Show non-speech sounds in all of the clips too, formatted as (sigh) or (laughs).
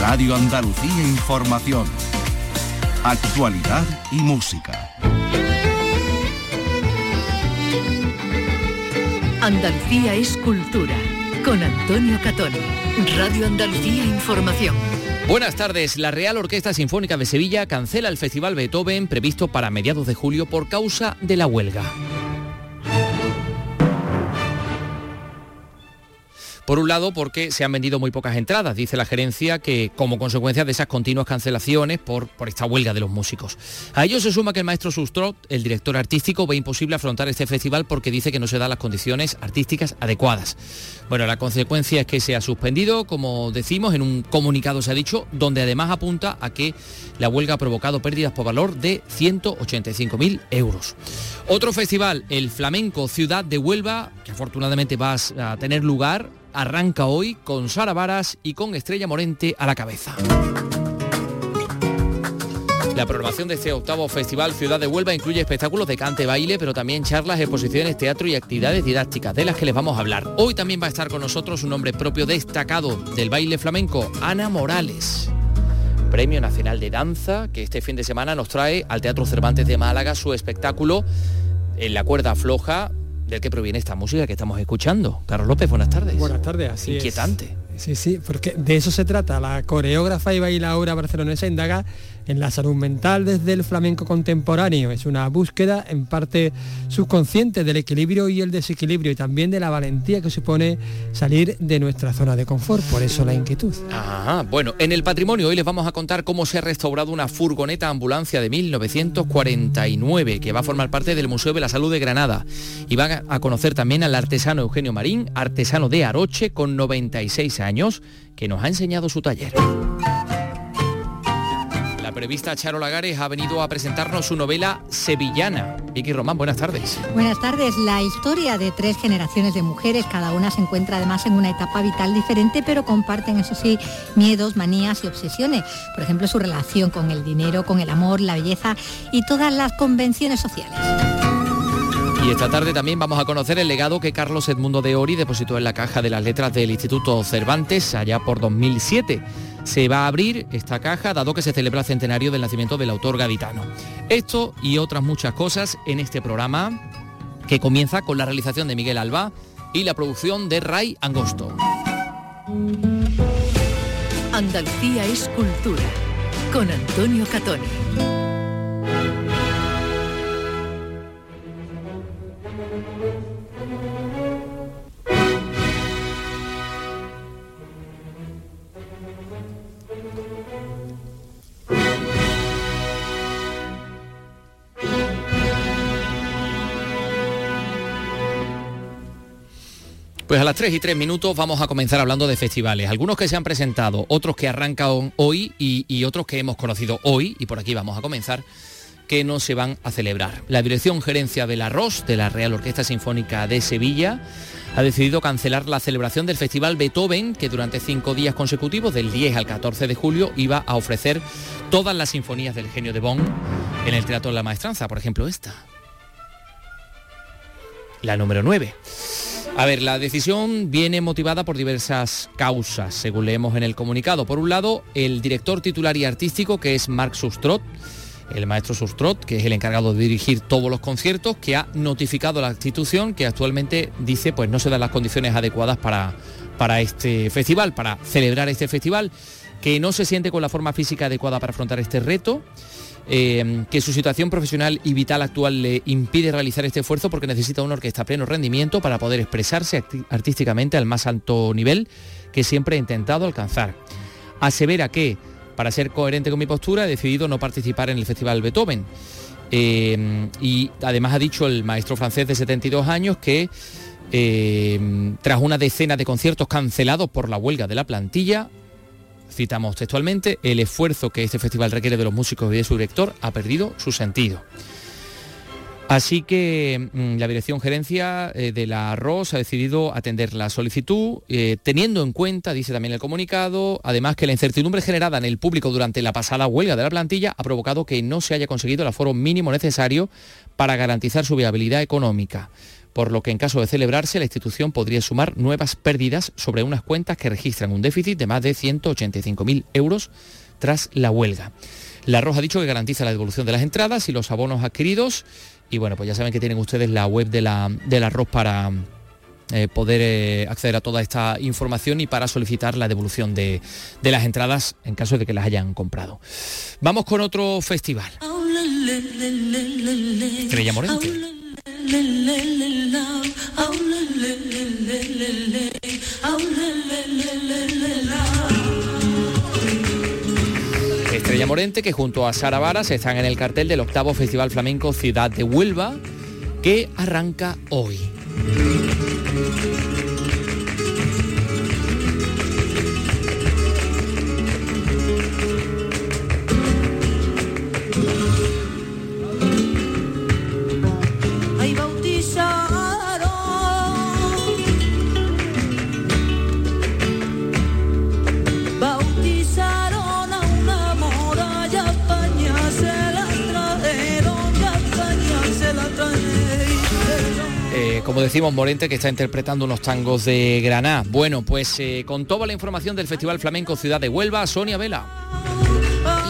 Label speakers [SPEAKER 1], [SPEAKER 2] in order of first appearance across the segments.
[SPEAKER 1] Radio Andalucía Información. Actualidad y música.
[SPEAKER 2] Andalucía es cultura. Con Antonio Catón. Radio Andalucía Información.
[SPEAKER 3] Buenas tardes. La Real Orquesta Sinfónica de Sevilla cancela el Festival Beethoven previsto para mediados de julio por causa de la huelga. Por un lado, porque se han vendido muy pocas entradas, dice la gerencia, que como consecuencia de esas continuas cancelaciones por, por esta huelga de los músicos. A ello se suma que el maestro Sustrot, el director artístico, ve imposible afrontar este festival porque dice que no se dan las condiciones artísticas adecuadas. Bueno, la consecuencia es que se ha suspendido, como decimos, en un comunicado se ha dicho, donde además apunta a que la huelga ha provocado pérdidas por valor de 185.000 euros. Otro festival, el Flamenco Ciudad de Huelva, que afortunadamente va a tener lugar arranca hoy con Sara Varas y con Estrella Morente a la cabeza. La programación de este octavo Festival Ciudad de Huelva incluye espectáculos de cante, baile, pero también charlas, exposiciones, teatro y actividades didácticas de las que les vamos a hablar. Hoy también va a estar con nosotros un hombre propio destacado del baile flamenco, Ana Morales. Premio Nacional de Danza, que este fin de semana nos trae al Teatro Cervantes de Málaga su espectáculo en la cuerda floja del que proviene esta música que estamos escuchando. Carlos López, buenas tardes.
[SPEAKER 4] Buenas tardes, así
[SPEAKER 3] Inquietante.
[SPEAKER 4] Sí, sí, porque de eso se trata. La coreógrafa y bailadora barcelonesa indaga en la salud mental desde el flamenco contemporáneo. Es una búsqueda en parte subconsciente del equilibrio y el desequilibrio y también de la valentía que supone salir de nuestra zona de confort. Por eso la inquietud.
[SPEAKER 3] Ajá, bueno, en el patrimonio hoy les vamos a contar cómo se ha restaurado una furgoneta ambulancia de 1949 que va a formar parte del Museo de la Salud de Granada. Y van a conocer también al artesano Eugenio Marín, artesano de Aroche con 96 años, que nos ha enseñado su taller. La prevista Charo Lagares ha venido a presentarnos su novela Sevillana. Vicky Román, buenas tardes.
[SPEAKER 5] Buenas tardes. La historia de tres generaciones de mujeres, cada una se encuentra además en una etapa vital diferente, pero comparten, eso sí, miedos, manías y obsesiones. Por ejemplo, su relación con el dinero, con el amor, la belleza y todas las convenciones sociales.
[SPEAKER 3] Y esta tarde también vamos a conocer el legado que Carlos Edmundo de Ori depositó en la caja de las letras del Instituto Cervantes allá por 2007. Se va a abrir esta caja dado que se celebra el centenario del nacimiento del autor gaditano. Esto y otras muchas cosas en este programa que comienza con la realización de Miguel Alba y la producción de Ray Angosto.
[SPEAKER 2] Andalucía es cultura con Antonio Catoni.
[SPEAKER 3] Pues a las 3 y 3 minutos vamos a comenzar hablando de festivales. Algunos que se han presentado, otros que arrancan hoy y, otros que hemos conocido hoy, y por aquí vamos a comenzar, que no se van a celebrar. La Dirección Gerencia del Arroz de la Real Orquesta Sinfónica de Sevilla ha decidido cancelar la celebración del Festival Beethoven, que durante cinco días consecutivos, del 10 al 14 de julio, iba a ofrecer todas las sinfonías del genio de Bonn en el Teatro de la Maestranza, por ejemplo esta. La número 9. A ver, la decisión viene motivada por diversas causas, según leemos en el comunicado. Por un lado, el director titular y artístico, que es Marc Sustrot, el maestro Sustrot, que es el encargado de dirigir todos los conciertos, que ha notificado a la institución que actualmente dice pues no se dan las condiciones adecuadas para, para este festival, para celebrar este festival, que no se siente con la forma física adecuada para afrontar este reto eh, que su situación profesional y vital actual le impide realizar este esfuerzo porque necesita una orquesta a pleno rendimiento para poder expresarse artísticamente al más alto nivel que siempre he intentado alcanzar. Asevera que, para ser coherente con mi postura, he decidido no participar en el Festival Beethoven. Eh, y además ha dicho el maestro francés de 72 años que eh, tras una decena de conciertos cancelados por la huelga de la plantilla, citamos textualmente, el esfuerzo que este festival requiere de los músicos y de su director ha perdido su sentido. Así que mm, la Dirección Gerencia eh, de la ROS ha decidido atender la solicitud, eh, teniendo en cuenta, dice también el comunicado, además que la incertidumbre generada en el público durante la pasada huelga de la plantilla ha provocado que no se haya conseguido el aforo mínimo necesario para garantizar su viabilidad económica. Por lo que en caso de celebrarse la institución podría sumar nuevas pérdidas sobre unas cuentas que registran un déficit de más de 185.000 euros tras la huelga. La Roja ha dicho que garantiza la devolución de las entradas y los abonos adquiridos y bueno, pues ya saben que tienen ustedes la web de la, del arroz para eh, poder eh, acceder a toda esta información y para solicitar la devolución de, de, las entradas en caso de que las hayan comprado. Vamos con otro festival. Estrella Morente. Estrella Morente, que junto a Sara Varas están en el cartel del octavo Festival Flamenco Ciudad de Huelva, que arranca hoy. Como decimos, Morente, que está interpretando unos tangos de Granada. Bueno, pues eh, con toda la información del Festival Flamenco Ciudad de Huelva, Sonia Vela.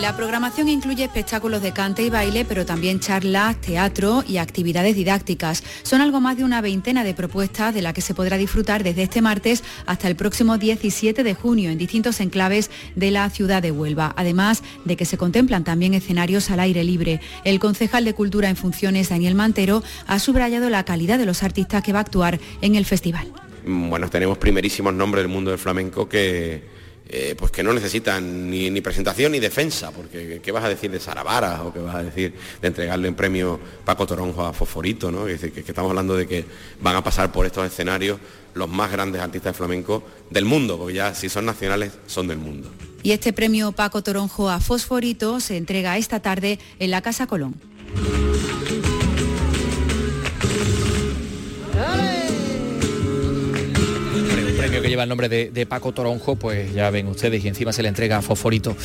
[SPEAKER 6] La programación incluye espectáculos de cante y baile, pero también charlas, teatro y actividades didácticas. Son algo más de una veintena de propuestas de las que se podrá disfrutar desde este martes hasta el próximo 17 de junio en distintos enclaves de la ciudad de Huelva, además de que se contemplan también escenarios al aire libre. El concejal de Cultura en Funciones, Daniel Mantero, ha subrayado la calidad de los artistas que va a actuar en el festival.
[SPEAKER 7] Bueno, tenemos primerísimos nombres del mundo del flamenco que eh, pues que no necesitan ni, presentación ni defensa, porque ¿qué vas a decir de Saravara o qué vas a decir de entregarle un premio Paco Toronjo a Fosforito? ¿no? Es decir, que, estamos hablando de que van a pasar por estos escenarios los más grandes artistas de flamenco del mundo, porque ya si son nacionales son del mundo.
[SPEAKER 6] Y este premio Paco Toronjo a Fosforito se entrega esta tarde en la Casa Colón.
[SPEAKER 3] Que lleva el nombre de, Paco Toronjo, pues ya ven ustedes y encima se le entrega a Fosforito.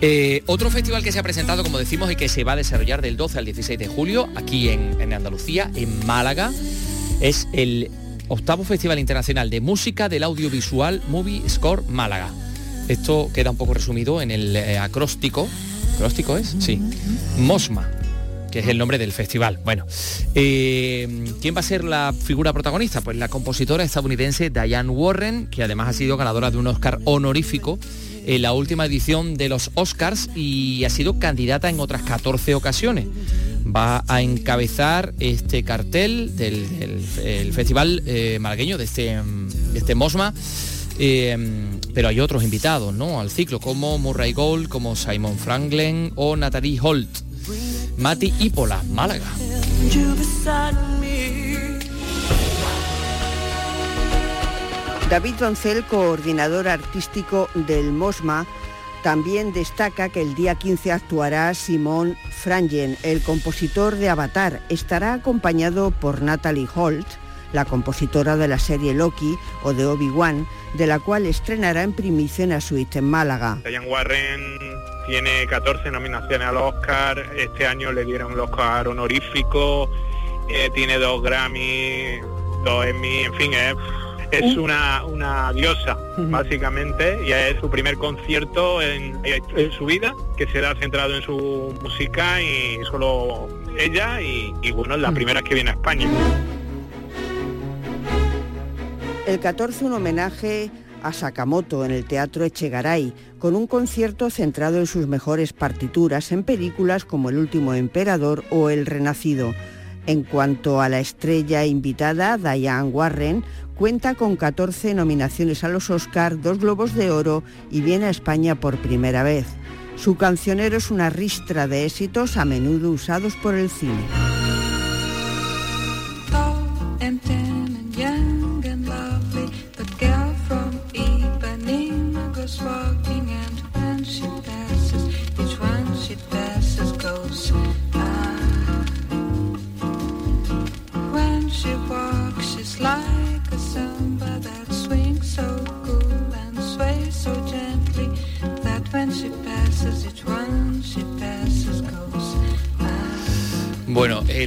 [SPEAKER 3] Eh, otro festival que se ha presentado, como decimos, y que se va a desarrollar del 12 al 16 de julio aquí en, en Andalucía, en Málaga, es el octavo Festival Internacional de Música del Audiovisual Movie Score Málaga. Esto queda un poco resumido en el eh, acróstico. ¿Acróstico es? Sí. MOSMA es el nombre del festival. Bueno, eh, ¿quién va a ser la figura protagonista? Pues la compositora estadounidense Diane Warren, que además ha sido ganadora de un Oscar honorífico en la última edición de los Oscars y ha sido candidata en otras 14 ocasiones. Va a encabezar este cartel del, festival eh, malagueño de este, de este Mosma. Eh, pero hay otros invitados ¿no? al ciclo como Murray Gold, como Simon Franklin o Natalie Holt. Mati Ípola, Málaga.
[SPEAKER 8] David Doncel, coordinador artístico del MOSMA, también destaca que el día 15 actuará Simón Frangen, el compositor de Avatar. Estará acompañado por Natalie Holt, la compositora de la serie Loki o de Obi-Wan, de la cual estrenará en primicia en la suite en Málaga.
[SPEAKER 9] Diane Warren tiene 14 nominaciones al Oscar, este año le dieron el Oscar honorífico, eh, tiene dos Grammy, dos Emmy, en fin, es, una, una diosa, básicamente, y es su primer concierto en, su vida, que será centrado en su música y solo ella, y, y bueno, es la primera que viene a España.
[SPEAKER 8] El 14 un homenaje a Sakamoto en el Teatro Echegaray, con un concierto centrado en sus mejores partituras en películas como El último emperador o El Renacido. En cuanto a la estrella invitada, Diane Warren, cuenta con 14 nominaciones a los Oscar, dos Globos de Oro y viene a España por primera vez. Su cancionero es una ristra de éxitos a menudo usados por el cine.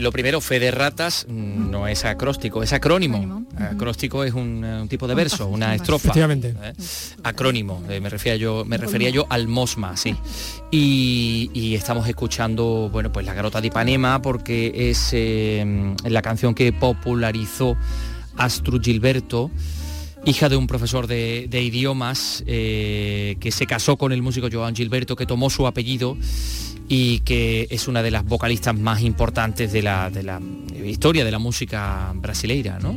[SPEAKER 3] Lo primero, fe de ratas mm, no es acróstico, es acrónimo. Acróstico es un, eh, un tipo de verso, una estrofa.
[SPEAKER 4] Efectivamente.
[SPEAKER 3] ¿eh? Acrónimo, eh, me refería yo, me refería yo al Mosma, sí. Y, y estamos escuchando, bueno, pues la Garota de Ipanema porque es eh, la canción que popularizó Astrud Gilberto hija de un profesor de, de idiomas eh, que se casó con el músico Joan Gilberto, que tomó su apellido y que es una de las vocalistas más importantes de la, de la historia de la música brasileira, ¿no?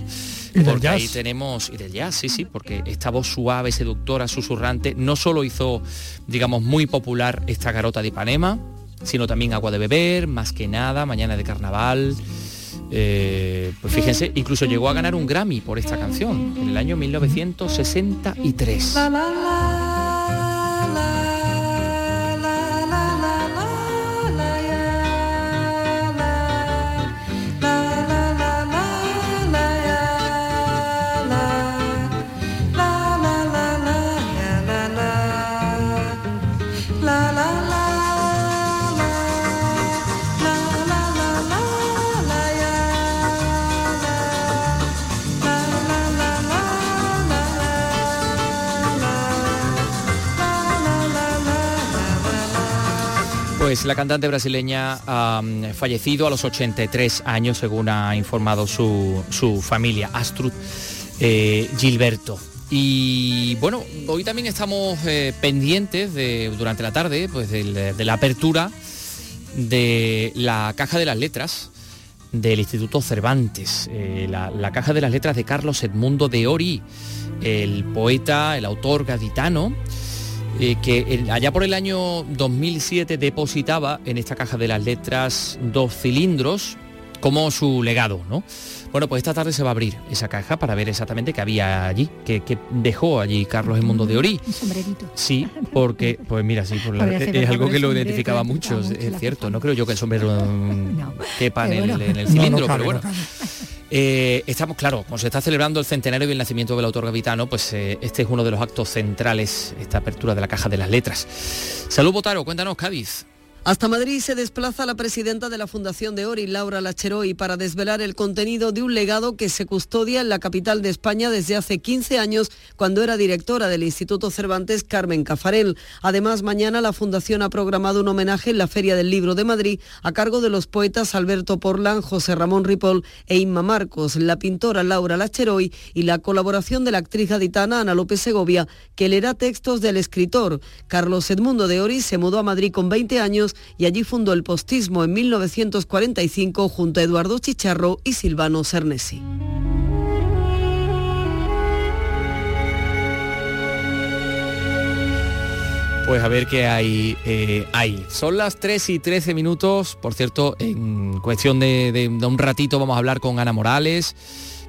[SPEAKER 4] Y del
[SPEAKER 3] porque ahí tenemos, y del jazz, sí, sí, porque esta voz suave, seductora, susurrante, no solo hizo, digamos, muy popular esta garota de Ipanema, sino también Agua de Beber, Más que nada, Mañana de Carnaval. Eh, pues fíjense, incluso llegó a ganar un Grammy por esta canción en el año 1963. Pues la cantante brasileña ha fallecido a los 83 años, según ha informado su, su familia, Astrud eh, Gilberto. Y bueno, hoy también estamos eh, pendientes de, durante la tarde pues de la apertura de la Caja de las Letras del Instituto Cervantes, eh, la, la Caja de las Letras de Carlos Edmundo de Ori, el poeta, el autor gaditano, eh, que el- allá por el año 2007 depositaba en esta caja de las letras dos cilindros como su legado, ¿no? Bueno, pues esta tarde se va a abrir esa caja para ver exactamente qué había allí, qué, qué dejó allí Carlos Edmundo de Ori.
[SPEAKER 5] Un sombrerito.
[SPEAKER 3] Sí, porque, pues mira, sí, por la- es algo que
[SPEAKER 5] el
[SPEAKER 3] lo identificaba mucho, es cierto. No creo yo que el sombrero mm, quepa en, el, en el
[SPEAKER 4] No, no
[SPEAKER 3] cilindro,
[SPEAKER 4] cabe,
[SPEAKER 3] pero
[SPEAKER 4] no
[SPEAKER 3] bueno. Eh, estamos, claro, como se está celebrando el centenario del nacimiento del autor gavitano, pues eh, este es uno de los actos centrales, esta apertura de la caja de las letras. Salud Botaro, cuéntanos, Cádiz.
[SPEAKER 10] Hasta Madrid se desplaza la presidenta de la Fundación de Ori, Laura Lacheroy, para desvelar el contenido de un legado que se custodia en la capital de España desde hace 15 años, cuando era directora del Instituto Cervantes, Carmen Cafarel. Además, mañana la Fundación ha programado un homenaje en la Feria del Libro de Madrid a cargo de los poetas Alberto Porlán, José Ramón Ripoll e Inma Marcos, la pintora Laura Lacheroy y la colaboración de la actriz gaditana Ana López Segovia, que leerá textos del escritor. Carlos Edmundo de Ori se mudó a Madrid con 20 años y allí fundó el postismo en 1945 junto a Eduardo Chicharro y Silvano Cernesi.
[SPEAKER 3] Pues a ver qué hay eh, ahí. Son las 3 y 13 minutos. Por cierto, en cuestión de, un ratito vamos a hablar con Ana Morales,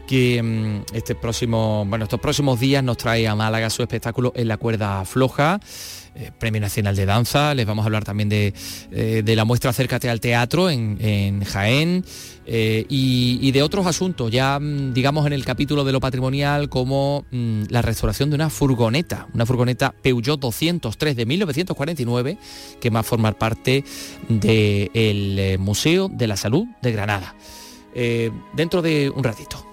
[SPEAKER 3] que mm, este próximo, bueno, estos próximos días nos trae a Málaga su espectáculo en la cuerda floja. eh, Premio Nacional de Danza, les vamos a hablar también de, eh, de la muestra Acércate al Teatro en, en Jaén eh, y, de otros asuntos, ya mm, digamos en el capítulo de lo patrimonial como mm, la restauración de una furgoneta, una furgoneta Peugeot 203 de 1949 que va a formar parte del Museo de la Salud de Granada. Dentro de un ratito.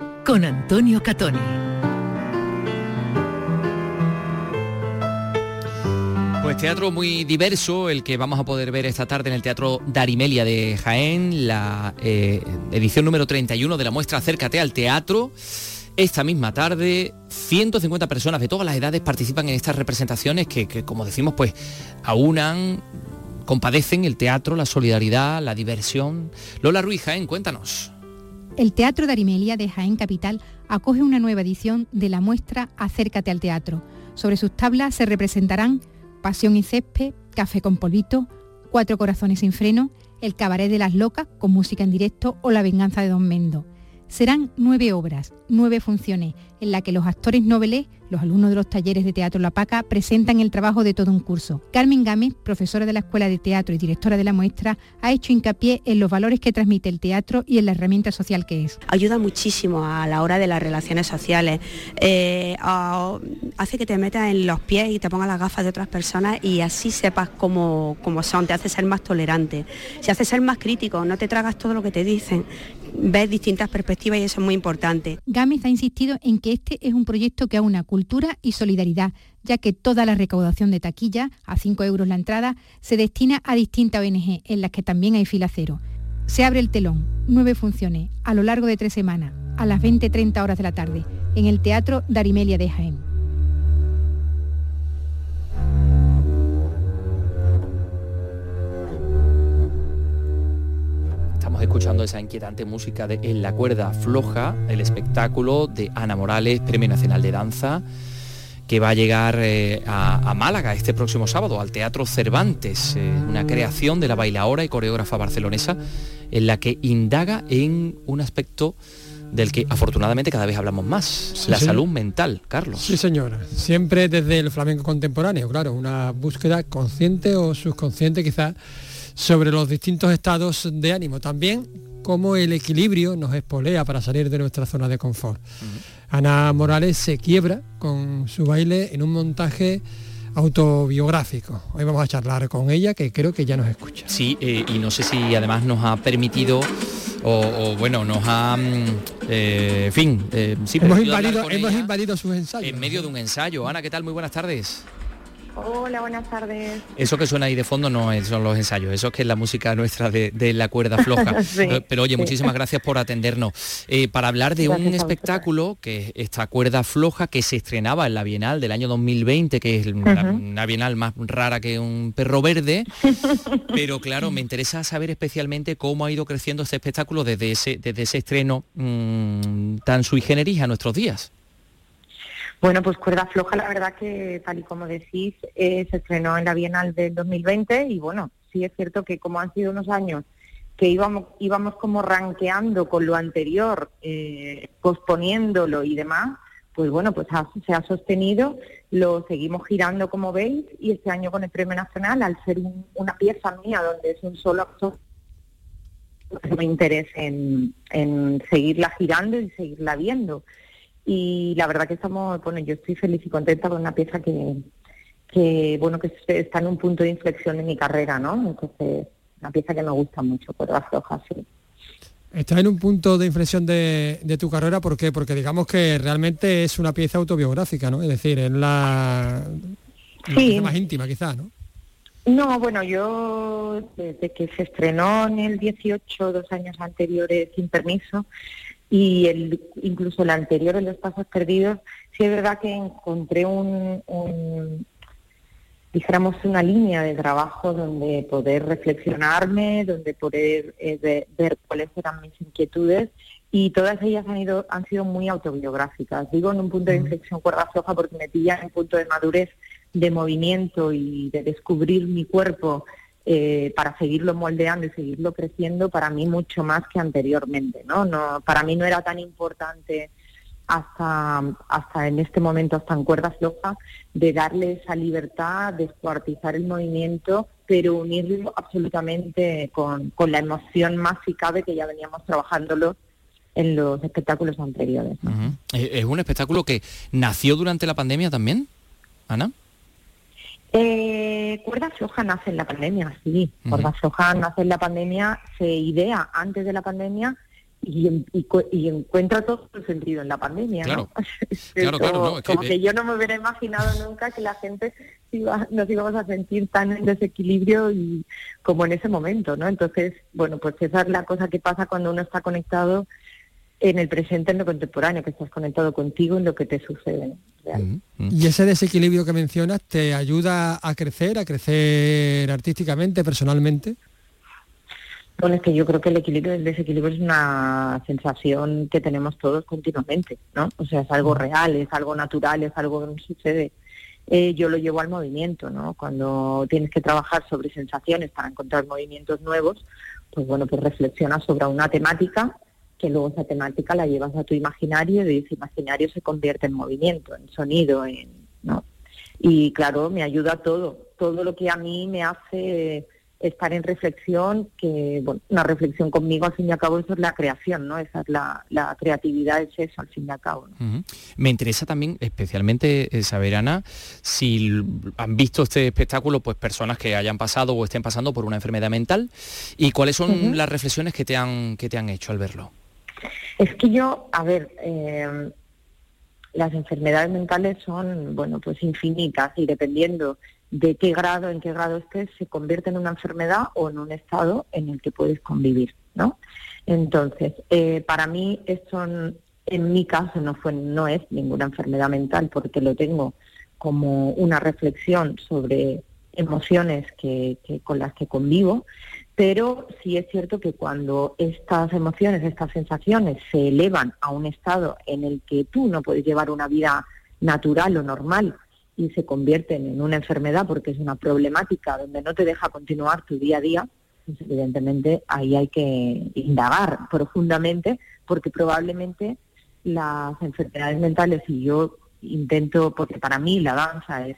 [SPEAKER 2] Con Antonio Catoni.
[SPEAKER 3] Pues teatro muy diverso, el que vamos a poder ver esta tarde en el Teatro Darimelia de Jaén, la eh, edición número 31 de la muestra Acércate al Teatro. Esta misma tarde, 150 personas de todas las edades participan en estas representaciones que, que, como decimos, pues aunan, compadecen el teatro, la solidaridad, la diversión. Lola Ruiz Jaén, cuéntanos.
[SPEAKER 11] El Teatro de Arimelia de Jaén Capital acoge una nueva edición de la muestra Acércate al Teatro. Sobre sus tablas se representarán Pasión y Césped, Café con Polvito, Cuatro Corazones sin Freno, El Cabaret de las Locas, con música en directo, o La Venganza de Don Mendo. Serán nueve obras, nueve funciones, en la que los actores noveles, los alumnos de los talleres de Teatro La Paca, presentan el trabajo de todo un curso. Carmen Gámez, profesora de la Escuela de Teatro y directora de la muestra, ha hecho hincapié en los valores que transmite el teatro y en la herramienta social que es.
[SPEAKER 12] Ayuda muchísimo a la hora de las relaciones sociales, eh, hace que te metas en los pies y te pongas las gafas de otras personas y así sepas cómo, cómo son, te hace ser más tolerante, se hace ser más crítico, no te tragas todo lo que te dicen, ves distintas perspectivas y eso es muy importante.
[SPEAKER 11] Gámez ha insistido en que este es un proyecto que aúna cultura y solidaridad, ya que toda la recaudación de taquilla, a 5 euros la entrada, se destina a distintas ONG, en las que también hay fila cero. Se abre el telón, nueve funciones, a lo largo de tres semanas, a las 20-30 horas de la tarde, en el Teatro Darimelia de Jaén.
[SPEAKER 3] Escuchando esa inquietante música de En la cuerda floja, el espectáculo de Ana Morales, Premio Nacional de Danza, que va a llegar eh, a, Málaga este próximo sábado, al Teatro Cervantes, eh, una creación de la bailaora y coreógrafa barcelonesa, en la que indaga en un aspecto del que afortunadamente cada vez hablamos más, la salud mental, Carlos.
[SPEAKER 4] Sí, señora. Siempre desde el flamenco contemporáneo, claro, una búsqueda consciente o subconsciente quizás sobre los distintos estados de ánimo. También cómo el equilibrio nos espolea para salir de nuestra zona de confort. Ana Morales se quiebra con su baile en un montaje autobiográfico. Hoy vamos a charlar con ella, que creo que ya nos escucha.
[SPEAKER 3] Sí, eh, y no sé si además nos ha permitido o, bueno, nos ha, mm, eh, en fin,
[SPEAKER 4] eh, hemos, invadido, hemos invadido sus ensayos.
[SPEAKER 3] En medio de un ensayo. Ana, ¿qué tal? Muy buenas tardes.
[SPEAKER 13] Hola, buenas tardes.
[SPEAKER 3] Eso que suena ahí de fondo no son los ensayos, eso es que es la música nuestra de, la cuerda floja. (laughs) pero, oye, muchísimas gracias por atendernos. Eh, para hablar de un espectáculo que es esta cuerda floja que se estrenaba en la Bienal del año 2020, que es una, Bienal más rara que un perro verde. (laughs) pero claro, me interesa saber especialmente cómo ha ido creciendo este espectáculo desde ese, desde ese estreno mm, tan sui generis a nuestros días.
[SPEAKER 13] Bueno, pues Cuerda Floja, la verdad que, tal y como decís, eh, se estrenó en la Bienal del 2020 y bueno, sí es cierto que como han sido unos años que íbamos, íbamos como ranqueando con lo anterior, eh, posponiéndolo y demás, pues bueno, pues se ha sostenido, lo seguimos girando como veis y este año con el Premio Nacional, al ser una pieza mía donde es un solo actor, me interesa en, en seguirla girando y seguirla viendo y la verdad que estamos, bueno, yo estoy feliz y contenta con una pieza que, que bueno, que está en un punto de inflexión en mi carrera, ¿no? Entonces, una pieza que me gusta mucho, por las flojas, sí.
[SPEAKER 4] Estás en un punto de inflexión de, de, tu carrera, ¿por qué? Porque digamos que realmente es una pieza autobiográfica, ¿no? Es decir, es la, más íntima quizás, ¿no?
[SPEAKER 13] No, bueno, yo desde que se estrenó en el 18, dos años anteriores, sin permiso, y el, incluso el anterior, en los pasos perdidos, sí es verdad que encontré un, dijéramos, una línea de trabajo donde poder reflexionarme, donde poder eh, ver, cuáles eran mis inquietudes y todas ellas han ido han sido muy autobiográficas. Digo en un punto de inflexión cuerda floja porque me pillan en un punto de madurez, de movimiento y de descubrir mi cuerpo eh, para seguirlo moldeando y seguirlo creciendo para mí mucho más que anteriormente, ¿no? no para mí no era tan importante hasta, hasta en este momento, hasta en cuerdas flojas, de darle esa libertad, descuartizar el movimiento, pero unirlo absolutamente con, con la emoción más si cabe que ya veníamos trabajándolo en los espectáculos anteriores.
[SPEAKER 3] ¿Es un espectáculo que nació durante la pandemia también, Ana?
[SPEAKER 13] Eh, cuerda floja nace en la pandemia, sí. Cuerda floja nace en la pandemia, se idea antes de la pandemia y, encuentra todo el sentido en la pandemia. (laughs) Claro, claro, claro. como que yo no me hubiera imaginado nunca que la gente iba, nos íbamos a sentir tan en desequilibrio y como en ese momento, ¿no? Entonces, bueno, pues esa es la cosa que pasa cuando uno está conectado en el presente, en lo contemporáneo, que estás conectado contigo en lo que te sucede.
[SPEAKER 4] ¿Y ese desequilibrio que mencionas te ayuda a crecer, a crecer artísticamente, personalmente?
[SPEAKER 13] Bueno, es que yo creo que el equilibrio, el desequilibrio es una sensación que tenemos todos continuamente, ¿no? O sea, es algo real, es algo natural, es algo que nos sucede. eh, yo lo llevo al movimiento, ¿no? Cuando tienes que trabajar sobre sensaciones para encontrar movimientos nuevos, pues bueno, pues reflexionas sobre una temática que luego esa temática la llevas a tu imaginario y ese imaginario se convierte en movimiento, en sonido, en, ¿no? Y claro, me ayuda todo, todo lo que a mí me hace estar en reflexión, que bueno, una reflexión conmigo al fin y al cabo eso es la creación, ¿no? Esa es la, creatividad, es eso al fin y al cabo.
[SPEAKER 3] Me interesa también especialmente eh, saber, Ana, si han visto este espectáculo pues personas que hayan pasado o estén pasando por una enfermedad mental y cuáles son las reflexiones que te han, que te han hecho al verlo.
[SPEAKER 13] Es que yo, a ver, eh, las enfermedades mentales son, bueno, pues infinitas y dependiendo de qué grado, en qué grado estés, se convierte en una enfermedad o en un estado en el que puedes convivir, ¿no? Entonces, eh, para mí esto en mi caso no fue, no es ninguna enfermedad mental porque lo tengo como una reflexión sobre emociones que, con las que convivo, pero sí es cierto que cuando estas emociones, estas sensaciones se elevan a un estado en el que tú no puedes llevar una vida natural o normal y se convierten en una enfermedad porque es una problemática donde no te deja continuar tu día a día, pues evidentemente ahí hay que indagar profundamente porque probablemente las enfermedades mentales, y yo intento, porque para mí la danza es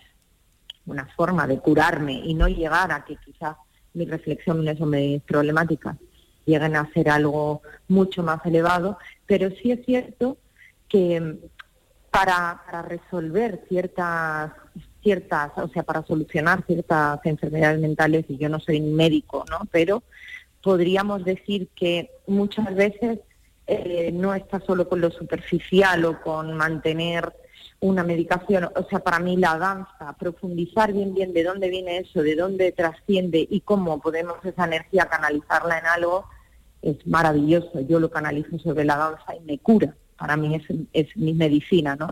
[SPEAKER 13] una forma de curarme y no llegar a que quizás mis reflexiones o mis problemáticas lleguen a ser algo mucho más elevado, pero sí es cierto que para, para resolver ciertas ciertas, o sea, para solucionar ciertas enfermedades mentales, y yo no soy médico, ¿no? Pero podríamos decir que muchas veces eh, no está solo con lo superficial o con mantener una medicación, o sea, para mí la danza, profundizar bien bien de dónde viene eso, de dónde trasciende y cómo podemos esa energía canalizarla en algo, es maravilloso. Yo lo canalizo sobre la danza y me cura para mí es, es mi medicina, ¿no?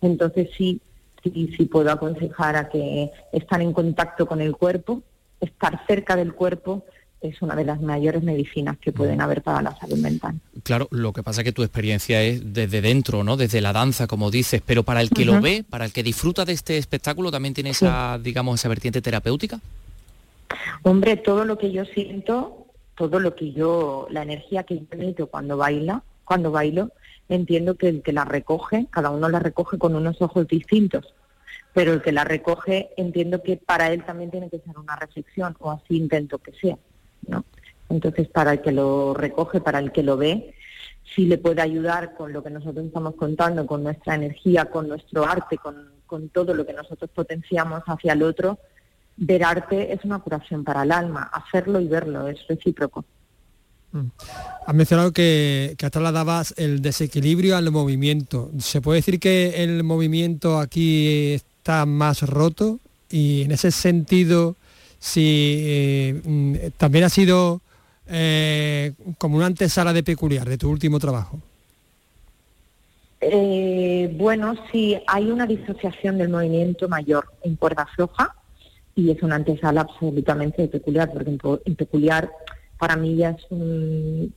[SPEAKER 13] Entonces sí, sí, sí puedo aconsejar a que estar en contacto con el cuerpo, estar cerca del cuerpo, es una de las mayores medicinas que pueden haber para la salud mental.
[SPEAKER 3] Claro, lo que pasa es que tu experiencia es desde dentro, ¿no? Desde la danza, como dices, pero para el que lo ve, para el que disfruta de este espectáculo, ¿también tiene esa, digamos, esa vertiente terapéutica?
[SPEAKER 13] Hombre, todo lo que yo siento, todo lo que yo, la energía que yo emito cuando baila, cuando bailo, entiendo que el que la recoge, cada uno la recoge con unos ojos distintos, pero el que la recoge entiendo que para él también tiene que ser una reflexión, o así intento que sea, Entonces, para el que lo recoge, para el que lo ve, si le puede ayudar con lo que nosotros estamos contando, con nuestra energía, con nuestro arte, con, con todo lo que nosotros potenciamos hacia el otro, ver arte es una curación para el alma, hacerlo y verlo es recíproco.
[SPEAKER 4] Mm. Has mencionado que, que trasladabas el desequilibrio al movimiento. ¿Se puede decir que el movimiento aquí está más roto? Y en ese sentido, si eh, mm, también ha sido eh, como una antesala de peculiar de tu último trabajo.
[SPEAKER 13] Eh, bueno, sí, hay una disociación del movimiento mayor en cuerda floja y es una antesala absolutamente peculiar, porque en peculiar para mí ya es un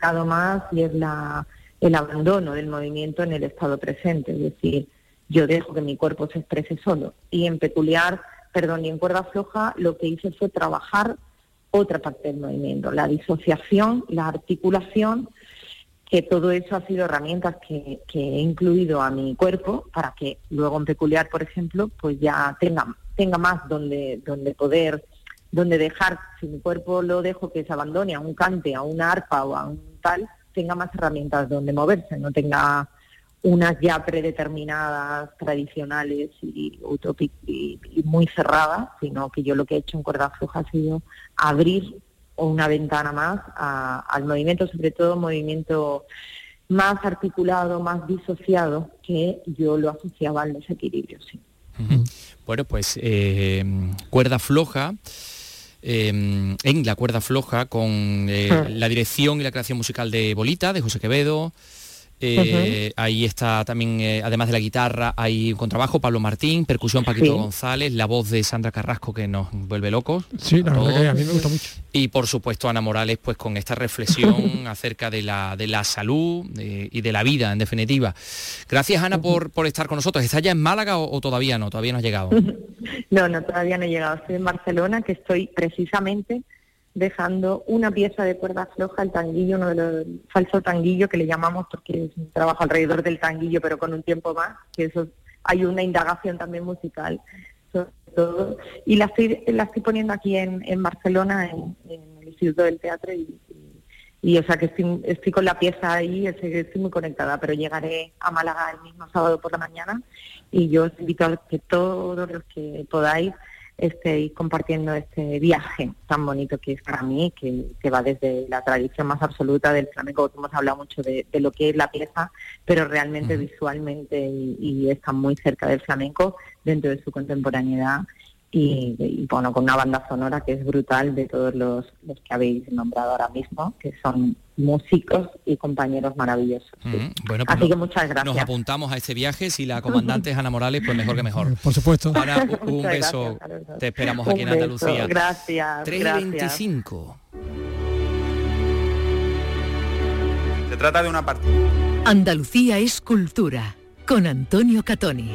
[SPEAKER 13] grado más y es la, el abandono del movimiento en el estado presente, es decir, yo dejo que mi cuerpo se exprese solo. Y en peculiar, perdón, y en cuerda floja, lo que hice fue trabajar otra parte del movimiento, la disociación, la articulación, que todo eso ha sido herramientas que, que, he incluido a mi cuerpo para que luego en peculiar, por ejemplo, pues ya tenga, tenga más donde, donde poder donde dejar, si mi cuerpo lo dejo que se abandone a un cante, a una arpa o a un tal, tenga más herramientas donde moverse, no tenga unas ya predeterminadas, tradicionales y, y, muy cerradas, sino que yo lo que he hecho en cuerda floja ha sido abrir una ventana más al movimiento, sobre todo movimiento más articulado, más disociado, que yo lo asociaba al desequilibrio, sí.
[SPEAKER 3] Bueno, pues eh, cuerda floja Em, en La cuerda floja con eh, ah. la dirección y la creación musical de Bolita, de José Quevedo, Eh, ahí está también, eh, además de la guitarra, hay un contrabajo, Pablo Martín, percusión Paquito González, la voz de Sandra Carrasco que nos vuelve locos.
[SPEAKER 4] Sí, la verdad que a mí me gusta mucho.
[SPEAKER 3] Y por supuesto Ana Morales, pues con esta reflexión (laughs) acerca de la, de la salud y de la vida, en definitiva. Gracias Ana por, por estar con nosotros. ¿Está ya en Málaga o, todavía no? Todavía no ha llegado. (laughs)
[SPEAKER 13] no, no, todavía no he llegado. Estoy en Barcelona, que estoy precisamente dejando una pieza de cuerda floja, el tanguillo, uno de los falso tanguillo que le llamamos porque es un trabajo alrededor del tanguillo, pero con un tiempo más, que eso hay una indagación también musical sobre todo. Y la estoy, la estoy poniendo aquí en, en Barcelona, en, el Instituto del Teatro, y, o sea que estoy, estoy, con la pieza ahí, estoy muy conectada, pero llegaré a Málaga el mismo sábado por la mañana y yo os invito a que todos los que podáis estéis compartiendo este viaje tan bonito que es para mí, que, va desde la tradición más absoluta del flamenco, que hemos hablado mucho de, lo que es la pieza, pero realmente visualmente y, está muy cerca del flamenco dentro de su contemporaneidad y, bueno, con una banda sonora que es brutal de todos los, los, que habéis nombrado ahora mismo, que son músicos y compañeros maravillosos.
[SPEAKER 3] bueno,
[SPEAKER 13] pues Así que muchas gracias.
[SPEAKER 3] Nos apuntamos a este viaje, si la comandante es Ana Morales, pues mejor que mejor.
[SPEAKER 4] Por supuesto.
[SPEAKER 3] Ana, (laughs) un beso, te esperamos aquí en Andalucía.
[SPEAKER 13] Gracias.
[SPEAKER 3] 325.
[SPEAKER 14] Se trata de una partida.
[SPEAKER 2] Andalucía es cultura, con Antonio Catoni.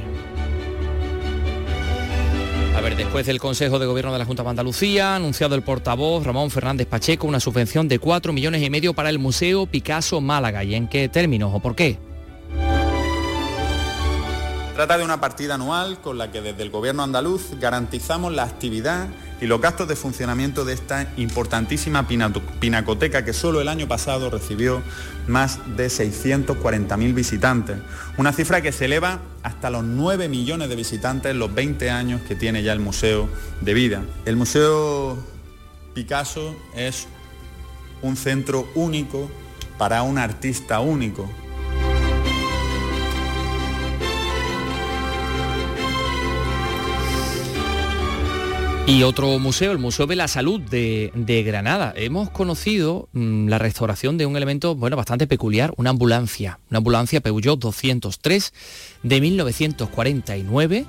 [SPEAKER 3] Después del Consejo de Gobierno de la Junta de Andalucía, ha anunciado el portavoz Ramón Fernández Pacheco una subvención de 4 millones y medio para el Museo Picasso Málaga. ¿Y en qué términos o por qué?
[SPEAKER 14] Trata de una partida anual con la que desde el Gobierno andaluz garantizamos la actividad y los gastos de funcionamiento de esta importantísima pinacoteca que solo el año pasado recibió más de 640.000 visitantes, una cifra que se eleva hasta los 9 millones de visitantes en los 20 años que tiene ya el museo de vida. El Museo Picasso es un centro único para un artista único,
[SPEAKER 3] Y otro museo, el Museo de la Salud de, Granada. Hemos conocido mm, la restauración de un elemento bueno, bastante peculiar, una ambulancia, una ambulancia Peugeot 203 de 1949.